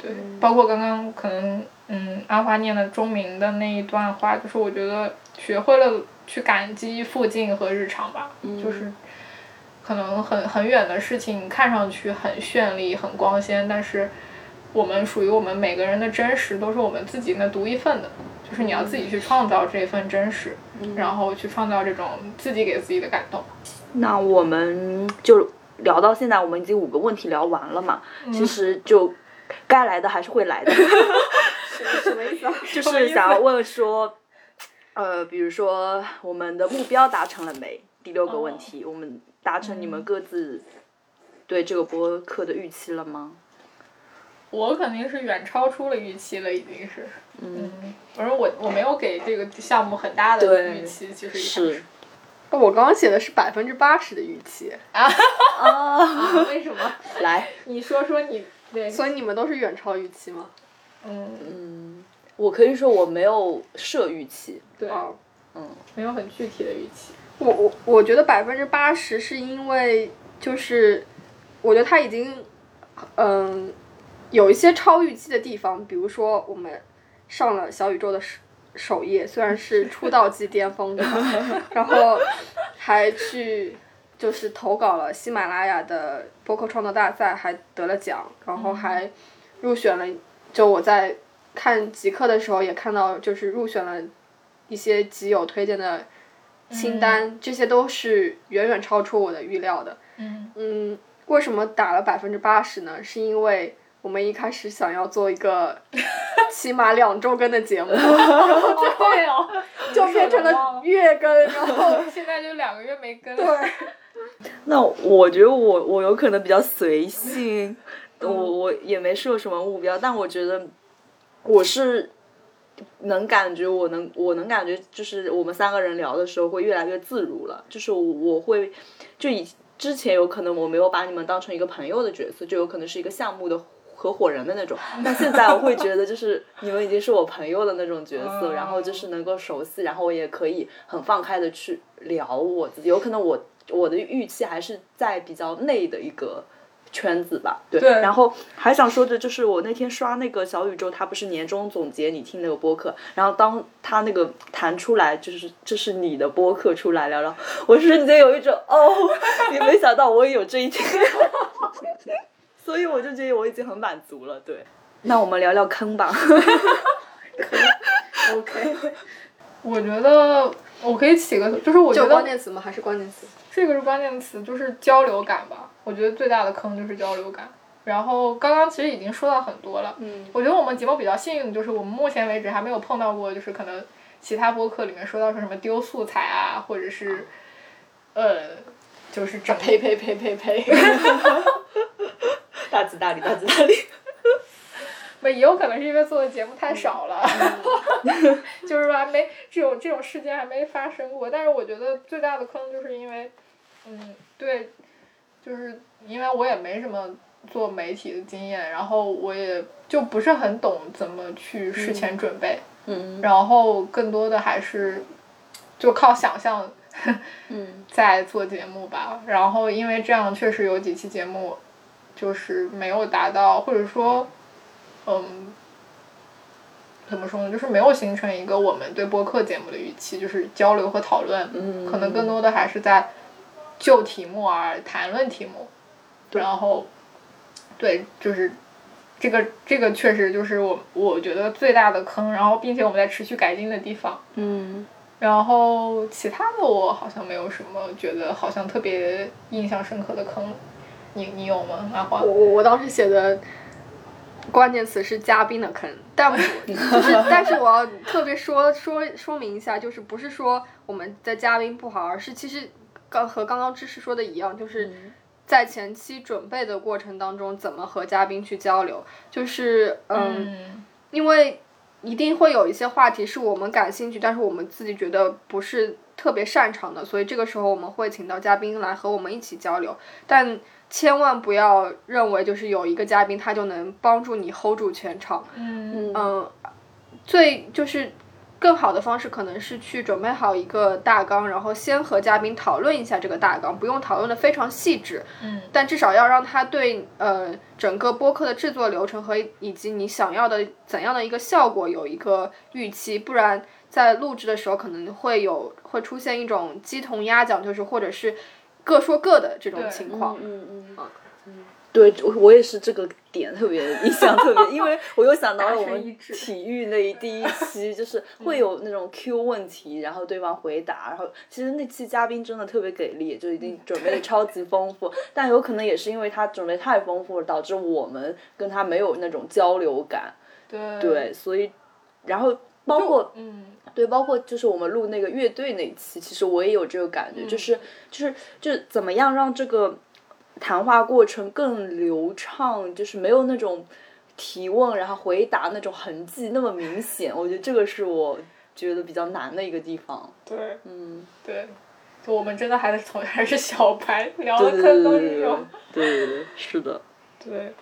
对，包括刚刚可能，嗯，阿花念的钟鸣的那一段话，就是我觉得学会了去感激附近和日常吧，就是可能很很远的事情看上去很绚丽、很光鲜，但是我们属于我们每个人的真实都是我们自己那独一份的，就是你要自己去创造这份真实，然后去创造这种自己给自己的感动。那我们就聊到现在，我们已经五个问题聊完了嘛，其实就该来的还是会来的。什么意思啊？就是 想要问说，呃，比如说我们的目标达成了没？第六个问题，我们达成你们各自对这个播客的预期了吗？我肯定是远超出了预期了，已经是。嗯。反正我我没有给这个项目很大的预期，其实是。我刚刚写的是百分之八十的预期。啊啊！为什么？来，你说说你对。所以你们都是远超预期吗？嗯嗯，我可以说我没有设预期。对。嗯。没有很具体的预期。我我我觉得百分之八十是因为就是，我觉得他已经嗯有一些超预期的地方，比如说我们上了小宇宙的首首页，虽然是出道即巅峰的，然后还去就是投稿了喜马拉雅的播客创作大赛，还得了奖，然后还入选了。就我在看极客的时候，也看到就是入选了一些极友推荐的。清单这些都是远远超出我的预料的。嗯。嗯，为什么打了百分之八十呢？是因为我们一开始想要做一个 起码两周更的节目，然后最后，就变成了月更，然后 现在就两个月没更。对。那我觉得我我有可能比较随性，我我也没设什么目标，但我觉得我是。能感觉，我能，我能感觉，就是我们三个人聊的时候会越来越自如了。就是我会，就以之前有可能我没有把你们当成一个朋友的角色，就有可能是一个项目的合伙人的那种。但现在我会觉得，就是你们已经是我朋友的那种角色，然后就是能够熟悉，然后我也可以很放开的去聊我自己。有可能我我的预期还是在比较内的一个。圈子吧，对，然后还想说的就是我那天刷那个小宇宙，它不是年终总结你听那个播客，然后当他那个弹出来，就是这是你的播客出来了，然后我瞬间有一种哦，也没想到我也有这一天，所以我就觉得我已经很满足了，对。那我们聊聊坑吧。OK，我觉得我可以起个，就是我觉得关键词吗？还是关键词？这个是关键词，就是交流感吧。我觉得最大的坑就是交流感。然后刚刚其实已经说到很多了。嗯。我觉得我们节目比较幸运的就是我们目前为止还没有碰到过，就是可能其他播客里面说到说什么丢素材啊，或者是，呃，就是整。呸呸呸呸呸！大吉大利，大吉大利。不，也有可能是因为做的节目太少了，就是还没这种这种事件还没发生过。但是我觉得最大的坑就是因为，嗯，对，就是因为我也没什么做媒体的经验，然后我也就不是很懂怎么去事前准备，嗯，然后更多的还是就靠想象，嗯，在做节目吧。然后因为这样确实有几期节目，就是没有达到，或者说。嗯，怎么说呢？就是没有形成一个我们对播客节目的预期，就是交流和讨论，可能更多的还是在就题目而谈论题目。然后，对，就是这个这个确实就是我我觉得最大的坑，然后并且我们在持续改进的地方。嗯。然后其他的我好像没有什么觉得好像特别印象深刻的坑，你你有吗？阿华。我我我当时写的。关键词是嘉宾的坑，但 就是，但是我要特别说说说明一下，就是不是说我们的嘉宾不好，而是其实刚和刚刚知识说的一样，就是在前期准备的过程当中，怎么和嘉宾去交流，就是嗯，因为一定会有一些话题是我们感兴趣，但是我们自己觉得不是特别擅长的，所以这个时候我们会请到嘉宾来和我们一起交流，但。千万不要认为就是有一个嘉宾他就能帮助你 hold 住全场。嗯嗯，最就是更好的方式可能是去准备好一个大纲，然后先和嘉宾讨论一下这个大纲，不用讨论的非常细致。嗯。但至少要让他对呃整个播客的制作流程和以及你想要的怎样的一个效果有一个预期，不然在录制的时候可能会有会出现一种鸡同鸭讲，就是或者是。各说各的这种情况，嗯嗯。嗯，对，我我也是这个点特别印象特别，因为我又想到了我们体育那一第一期，就是会有那种 Q 问题，然后对方回答，然后其实那期嘉宾真的特别给力，就已经准备的 超级丰富，但有可能也是因为他准备太丰富了，导致我们跟他没有那种交流感，对，对，所以然后包括嗯。对，包括就是我们录那个乐队那一期，其实我也有这个感觉，就是就是就怎么样让这个谈话过程更流畅，就是没有那种提问然后回答那种痕迹那么明显。我觉得这个是我觉得比较难的一个地方。对，嗯，对，就我们真的还是从还是小白，聊的坑都是有。对对对，是的。对，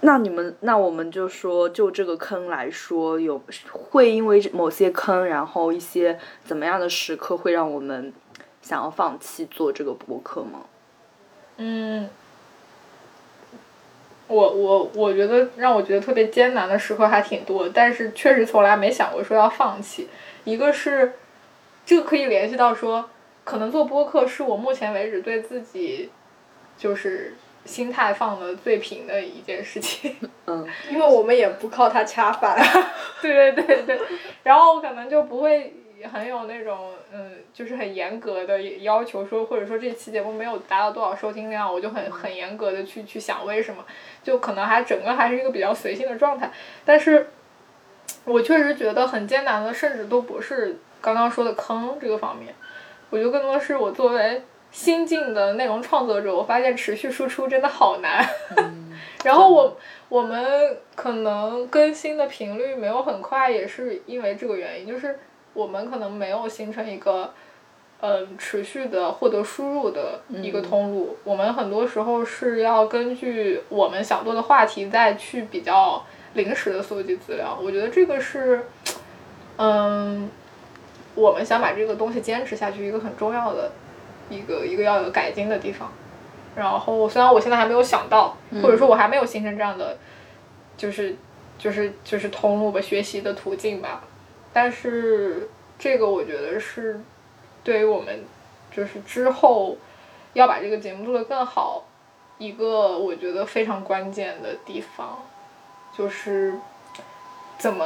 那你们，那我们就说，就这个坑来说，有会因为某些坑，然后一些怎么样的时刻，会让我们想要放弃做这个播客吗？嗯，我我我觉得让我觉得特别艰难的时刻还挺多，但是确实从来没想过说要放弃。一个是，这个可以联系到说，可能做播客是我目前为止对自己就是心态放的最平的一件事情。嗯因为我们也不靠它恰饭。对对对对，然后我可能就不会很有那种嗯，就是很严格的要求说，或者说这期节目没有达到多少收听量，我就很很严格的去去想为什么，就可能还整个还是一个比较随性的状态。但是，我确实觉得很艰难的，甚至都不是刚刚说的坑这个方面，我觉得更多是我作为新晋的内容创作者，我发现持续输出真的好难。然后我我们可能更新的频率没有很快，也是因为这个原因，就是我们可能没有形成一个，嗯、持续的获得输入的一个通路。我们很多时候是要根据我们想做的话题再去比较临时的搜集资料。我觉得这个是，嗯，我们想把这个东西坚持下去一个很重要的一个一个要有改进的地方。然后虽然我现在还没有想到，或者说我还没有形成这样的，就是就是就是通路吧，学习的途径吧，但是这个我觉得是对于我们就是之后要把这个节目做得更好，一个我觉得非常关键的地方，就是怎么。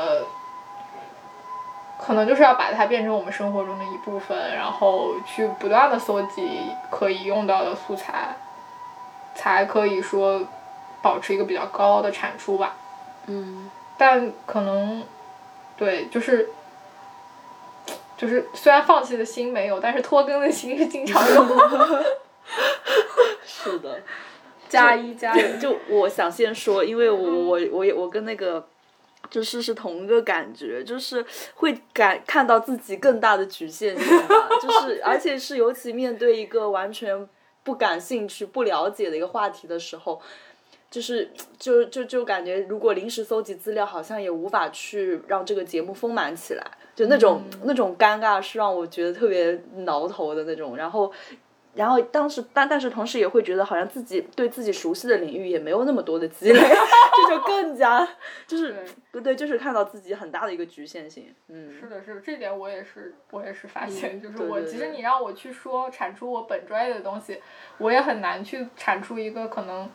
可能就是要把它变成我们生活中的一部分，然后去不断的搜集可以用到的素材，才可以说保持一个比较高的产出吧。嗯但可能，对，就是就是虽然放弃的心没有，但是拖更的心是经常有。是的。加一加一。就我想先说，因为我我我也我跟那个。就是是同一个感觉，就是会感看到自己更大的局限性吧，就是 而且是尤其面对一个完全不感兴趣、不了解的一个话题的时候，就是就就就感觉如果临时搜集资料，好像也无法去让这个节目丰满起来，就那种、那种尴尬是让我觉得特别挠头的那种，然后。然后当时，但但是同时也会觉得，好像自己对自己熟悉的领域也没有那么多的积累，这就更加就是不对，就是看到自己很大的一个局限性。嗯，是的，是的，这点我也是，我也是发现，就是对我其实你让我去说产出我本专业的东西，我也很难去产出一个可能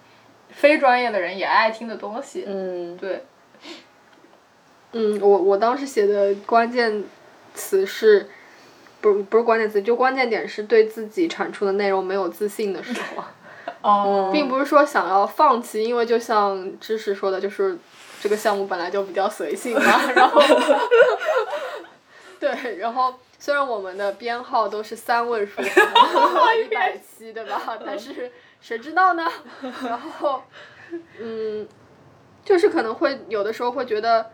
非专业的人也爱听的东西。嗯，对，嗯，我我当时写的关键词是，不不是关键词，就关键点是对自己产出的内容没有自信的时候，哦，并不是说想要放弃，因为就像知识说的，就是这个项目本来就比较随性嘛，然后，对，然后虽然我们的编号都是三位数，一百七，对吧？但是谁知道呢？然后，嗯，就是可能会有的时候会觉得。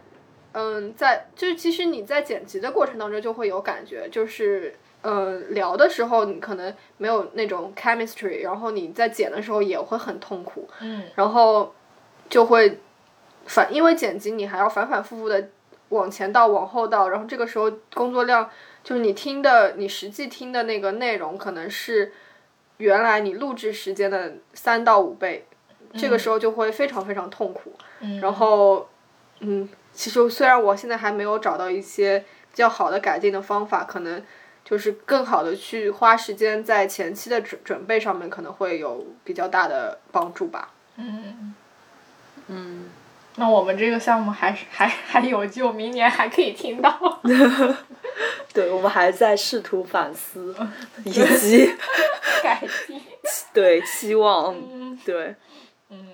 嗯，在就是其实你在剪辑的过程当中就会有感觉，就是呃聊的时候你可能没有那种 chemistry，然后你在剪的时候也会很痛苦，嗯，然后就会反因为剪辑你还要反反复复的往前倒往后倒，然后这个时候工作量就是你听的你实际听的那个内容可能是原来你录制时间的三到五倍，这个时候就会非常非常痛苦，嗯然后嗯。其实虽然我现在还没有找到一些比较好的改进的方法，可能就是更好的去花时间在前期的准准备上面，可能会有比较大的帮助吧。嗯，嗯，那我们这个项目还是还还有救，明年还可以听到。对，我们还在试图反思，以及 改进。对期望，嗯对，嗯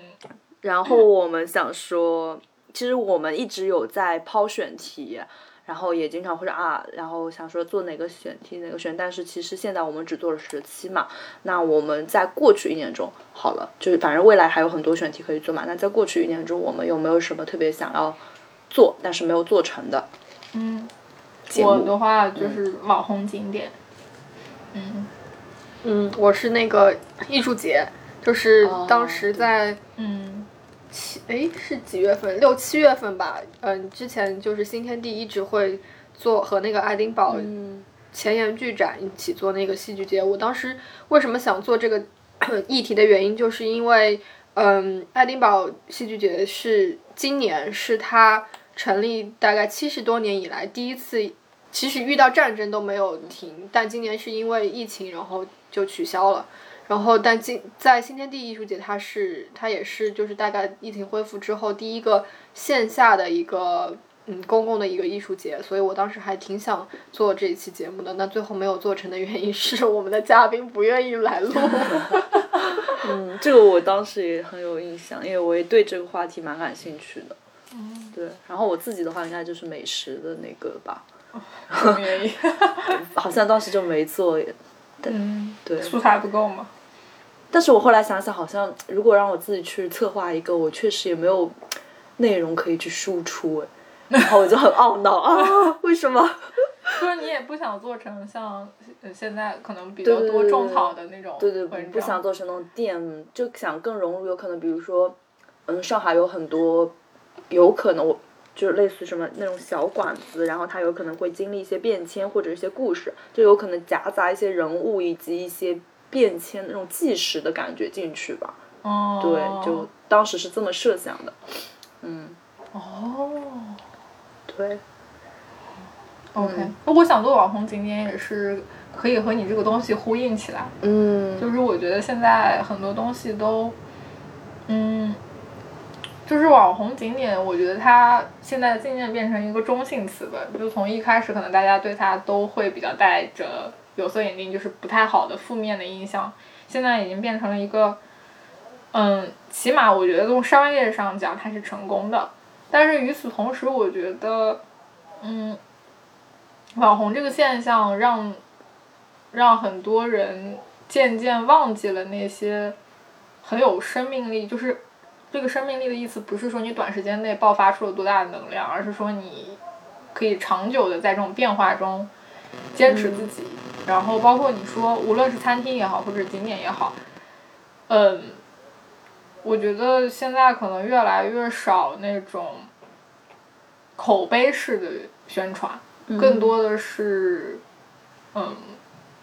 然后我们想说，其实我们一直有在抛选题，然后也经常会说啊，然后想说做哪个选题哪个选，但是其实现在我们只做了十期嘛，那我们在过去一年中，好了，就是反正未来还有很多选题可以做嘛，那在过去一年中，我们有没有什么特别想要做但是没有做成的？嗯，我的话就是网红景点。嗯嗯，我是那个艺术节，就是哦当时在嗯七哎是几月份？六七月份吧。嗯，之前就是新天地一直会做和那个爱丁堡嗯前沿剧展一起做那个戏剧节。我当时为什么想做这个 议题的原因，就是因为嗯，爱丁堡戏剧节是今年是它成立大概七十多年以来第一次。其实遇到战争都没有停，但今年是因为疫情，然后就取消了。然后，但今在新天地艺术节，它是它也是就是大概疫情恢复之后第一个线下的一个嗯公共的一个艺术节，所以我当时还挺想做这一期节目的。那最后没有做成的原因是我们的嘉宾不愿意来录。嗯，这个我当时也很有印象，因为我也对这个话题蛮感兴趣的。嗯，对，然后我自己的话应该就是美食的那个吧，什么原因？好像当时就没做，嗯，对素材不够吗？但是我后来想想，好像如果让我自己去策划一个，我确实也没有内容可以去输出，哎，然后我就很懊恼啊，为什么？就是你也不想做成像呃现在可能比较对对对多种草的那种对对，文章不想做成那种店，就想更融入，有可能比如说，嗯，上海有很多，有可能我就是类似什么那种小馆子，然后它有可能会经历一些变迁或者一些故事，就有可能夹杂一些人物以及一些变迁那种纪实的感觉进去吧。哦，对，就当时是这么设想的。嗯，哦对，，OK，嗯那我想做网红景点也是可以和你这个东西呼应起来。嗯，就是我觉得现在很多东西都，嗯，就是网红景点，我觉得它现在渐渐变成一个中性词吧。就从一开始，可能大家对它都会比较带着有色眼镜，就是不太好的负面的印象。现在已经变成了一个，嗯，起码我觉得从商业上讲它是成功的。但是与此同时，我觉得，嗯，网红这个现象让让很多人渐渐忘记了那些很有生命力，就是这个生命力的意思，不是说你短时间内爆发出了多大的能量，而是说你可以长久的在这种变化中坚持自己。然后包括你说，无论是餐厅也好，或者景点也好，嗯，我觉得现在可能越来越少那种口碑式的宣传，更多的是，嗯，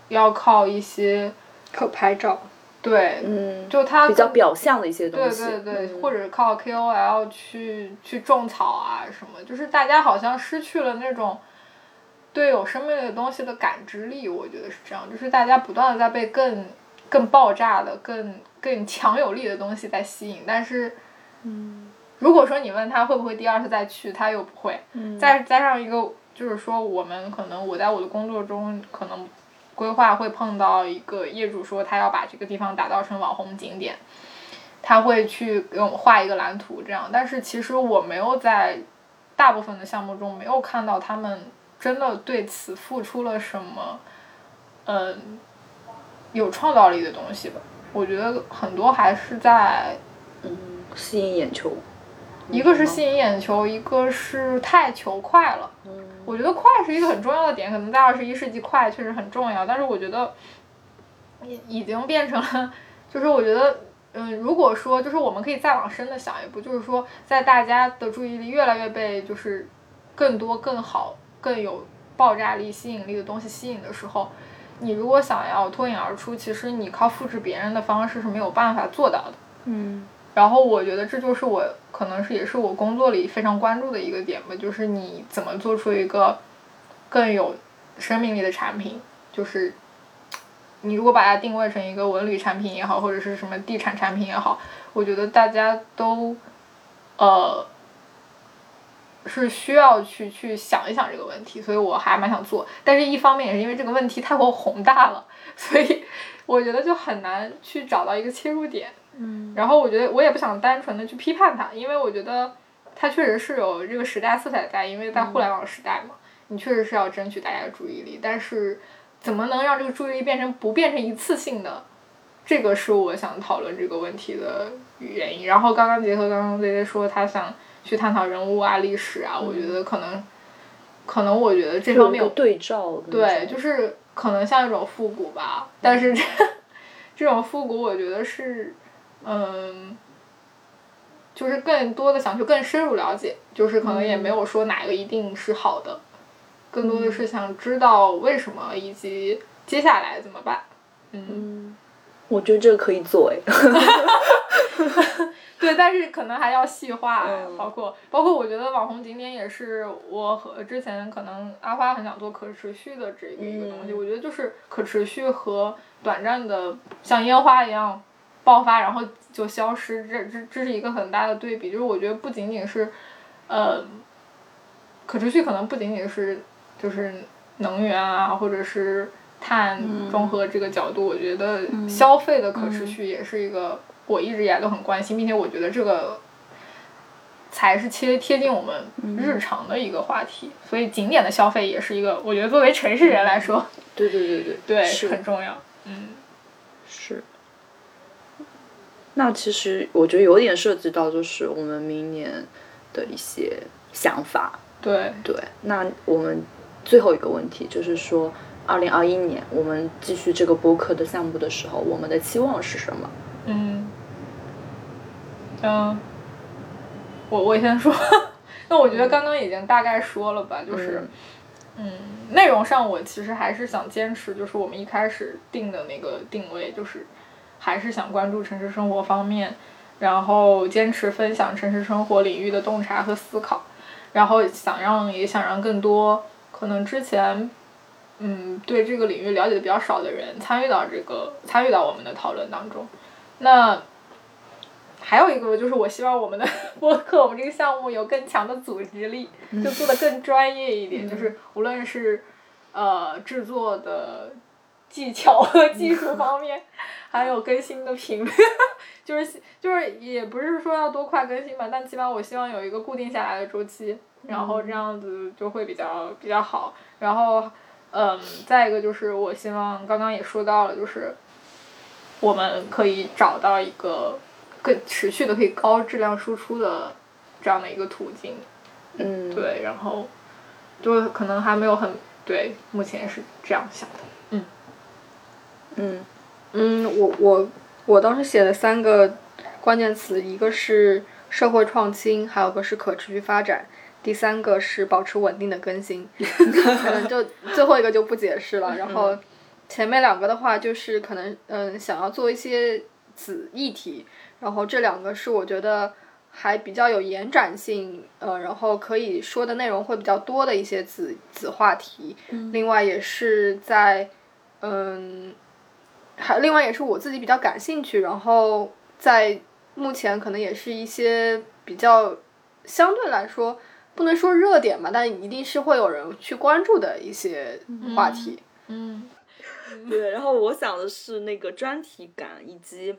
要靠一些可拍照。对，嗯，就它比较表象的一些东对西。对对，嗯或者靠 KOL 去去种草啊什么，就是大家好像失去了那种对有生命力的东西的感知力，我觉得是这样，就是大家不断的在被更更爆炸的、更更强有力的东西在吸引，但是，嗯如果说你问他会不会第二次再去，他又不会，嗯。再加上一个就是说，我们可能我在我的工作中可能规划会碰到一个业主说他要把这个地方打造成网红景点，他会去给我们画一个蓝图这样，但是其实我没有在大部分的项目中没有看到他们真的对此付出了什么，嗯，有创造力的东西吧。我觉得很多还是在嗯，吸引眼球。一个是吸引眼球，一个是太求快了。嗯我觉得快是一个很重要的点，可能在二十一世纪快确实很重要，但是我觉得已已经变成了，就是我觉得，嗯，如果说就是我们可以再往深的想一步，就是说在大家的注意力越来越被就是更多、更好、更有爆炸力、吸引力的东西吸引的时候，你如果想要脱颖而出，其实你靠复制别人的方式是没有办法做到的。嗯然后我觉得这就是我可能是也是我工作里非常关注的一个点吧，就是你怎么做出一个更有生命力的产品，就是你如果把它定位成一个文旅产品也好，或者是什么地产产品也好，我觉得大家都呃是需要去去想一想这个问题，所以我还蛮想做，但是一方面也是因为这个问题太过宏大了，所以我觉得就很难去找到一个切入点。嗯然后我觉得我也不想单纯的去批判它，因为我觉得它确实是有这个时代色彩在，因为在互联网时代嘛，你确实是要争取大家的注意力，但是怎么能让这个注意力变成不变成一次性的？这个是我想讨论这个问题的原因。然后刚刚结合刚刚 Z Z 说他想去探讨人物啊、历史啊，我觉得可能，可能我觉得这方面有对照。对，就是可能像一种复古吧，但是这 这种复古，我觉得是，嗯，就是更多的想去更深入了解，就是可能也没有说哪个一定是好的，更多的是想知道为什么以及接下来怎么办。嗯。我觉得这个可以做哎，对，但是可能还要细化，包括包括我觉得网红景点也是我和之前可能阿花很想做可持续的这个一个东西，我觉得就是可持续和短暂的像烟花一样爆发然后就消失，这这这是一个很大的对比，就是我觉得不仅仅是，呃，可持续可能不仅仅是就是能源啊，或者是。碳中和这个角度，我觉得消费的可持续也是一个我一直以来都很关心，并且我觉得这个才是贴贴近我们日常的一个话题。所以景点的消费也是一个，我觉得作为城市人来说，对对对对，对 很重要。嗯，是。那其实我觉得有点涉及到，就是我们明年的一些想法。对对，那我们最后一个问题就是说。二零二一年，我们继续这个播客的项目的时候，我们的期望是什么？嗯，嗯，我我先说，那我觉得刚刚已经大概说了吧，就是，嗯，内容上我其实还是想坚持，就是我们一开始定的那个定位，就是还是想关注城市生活方面，然后坚持分享城市生活领域的洞察和思考，然后想让也想让更多可能之前。嗯，对这个领域了解的比较少的人参与到这个参与到我们的讨论当中。那还有一个就是，我希望我们的 播客，我们这个项目有更强的组织力，就做的更专业一点。就是无论是呃制作的技巧和 技术方面，还有更新的频率，就是就是也不是说要多快更新吧，但起码我希望有一个固定下来的周期，然后这样子就会比较比较好，然后。嗯，再一个就是我希望刚刚也说到了，就是我们可以找到一个更持续的、可以高质量输出的这样的一个途径。嗯。对，然后就可能还没有很对，目前是这样想的。嗯。嗯。嗯，我我我当时写了三个关键词，一个是社会创新，还有个是可持续发展。第三个是保持稳定的更新，可能就最后一个就不解释了。然后前面两个的话，就是可能嗯想要做一些子议题，然后这两个是我觉得还比较有延展性，呃，然后可以说的内容会比较多的一些子子话题。另外也是在嗯，还另外也是我自己比较感兴趣，然后在目前可能也是一些比较相对来说。不能说热点吧，但一定是会有人去关注的一些话题。嗯，对。然后我想的是那个专题感以及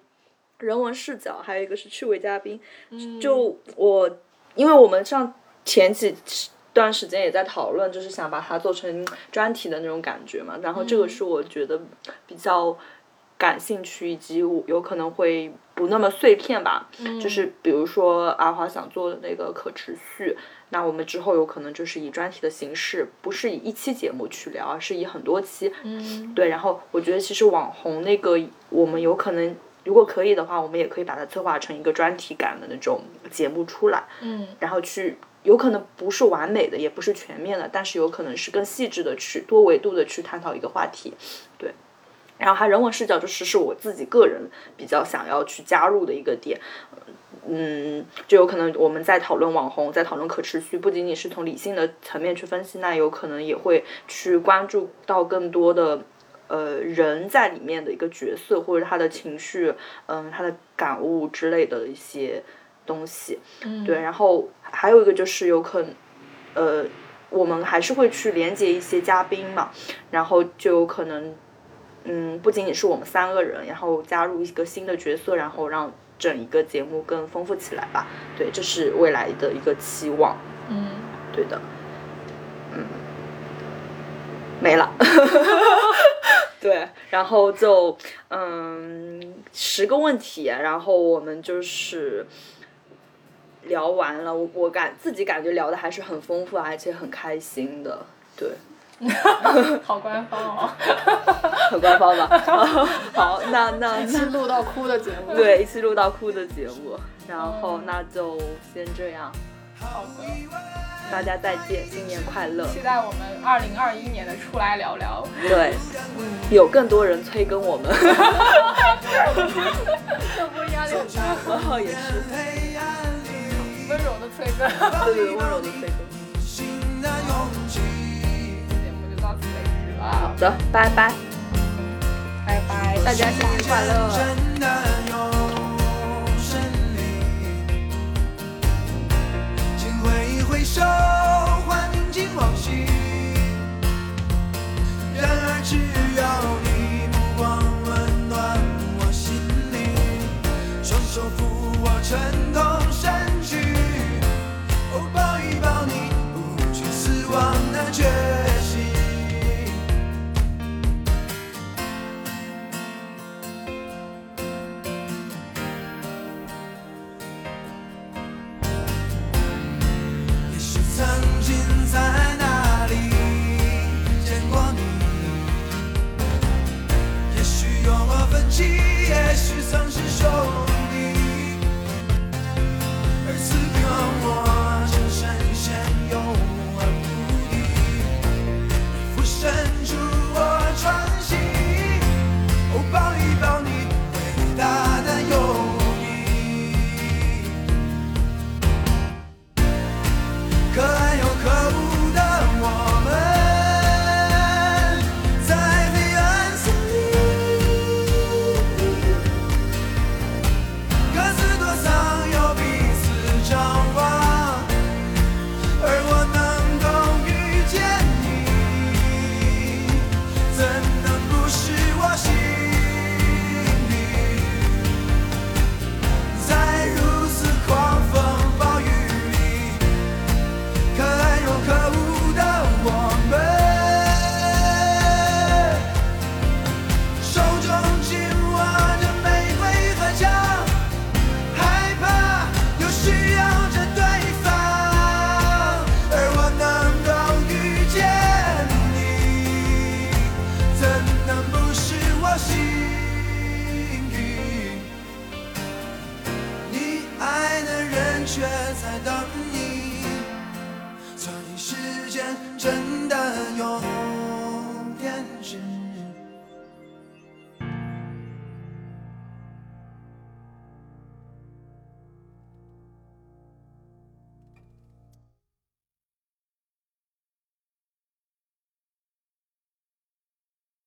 人文视角，还有一个是趣味嘉宾。就我，因为我们上前几段时间也在讨论，就是想把它做成专题的那种感觉嘛。然后这个是我觉得比较感兴趣，以及我有可能会不那么碎片吧。就是比如说阿华想做的那个可持续。那我们之后有可能就是以专题的形式，不是以一期节目去聊，而是以很多期。嗯。对，然后我觉得其实网红那个，我们有可能如果可以的话，我们也可以把它策划成一个专题感的那种节目出来。嗯。然后去，有可能不是完美的，也不是全面的，但是有可能是更细致的去多维度的去探讨一个话题。对。然后它人文视角就是是我自己个人比较想要去加入的一个点。嗯，就有可能我们在讨论网红，在讨论可持续，不仅仅是从理性的层面去分析，那有可能也会去关注到更多的呃人在里面的一个角色，或者他的情绪，嗯，他的感悟之类的一些东西。嗯，对，然后还有一个就是有可能，呃，我们还是会去连接一些嘉宾嘛，然后就有可能，嗯，不仅仅是我们三个人，然后加入一个新的角色，然后让。整一个节目更丰富起来吧，对，这是未来的一个期望。嗯，对的，嗯，没了。对，然后就嗯十个问题，然后我们就是聊完了。我我感自己感觉聊的还是很丰富，而且很开心的。对，好官方哦。很官方吧？好，那那一次录到哭的节目。对，一次录到哭的节目，然后那就先这样。好的，大家再见，新年快乐！期待我们二零二一年的出来聊聊。对，有更多人催更我们。这不是压力很大吗？哦，也是。温柔的催更。对对对，温柔的催更。好的，拜拜。拜拜，大家新年快乐！请挥一挥手，还宁静往昔。然而只要你目光温暖我心灵，双手扶我沉痛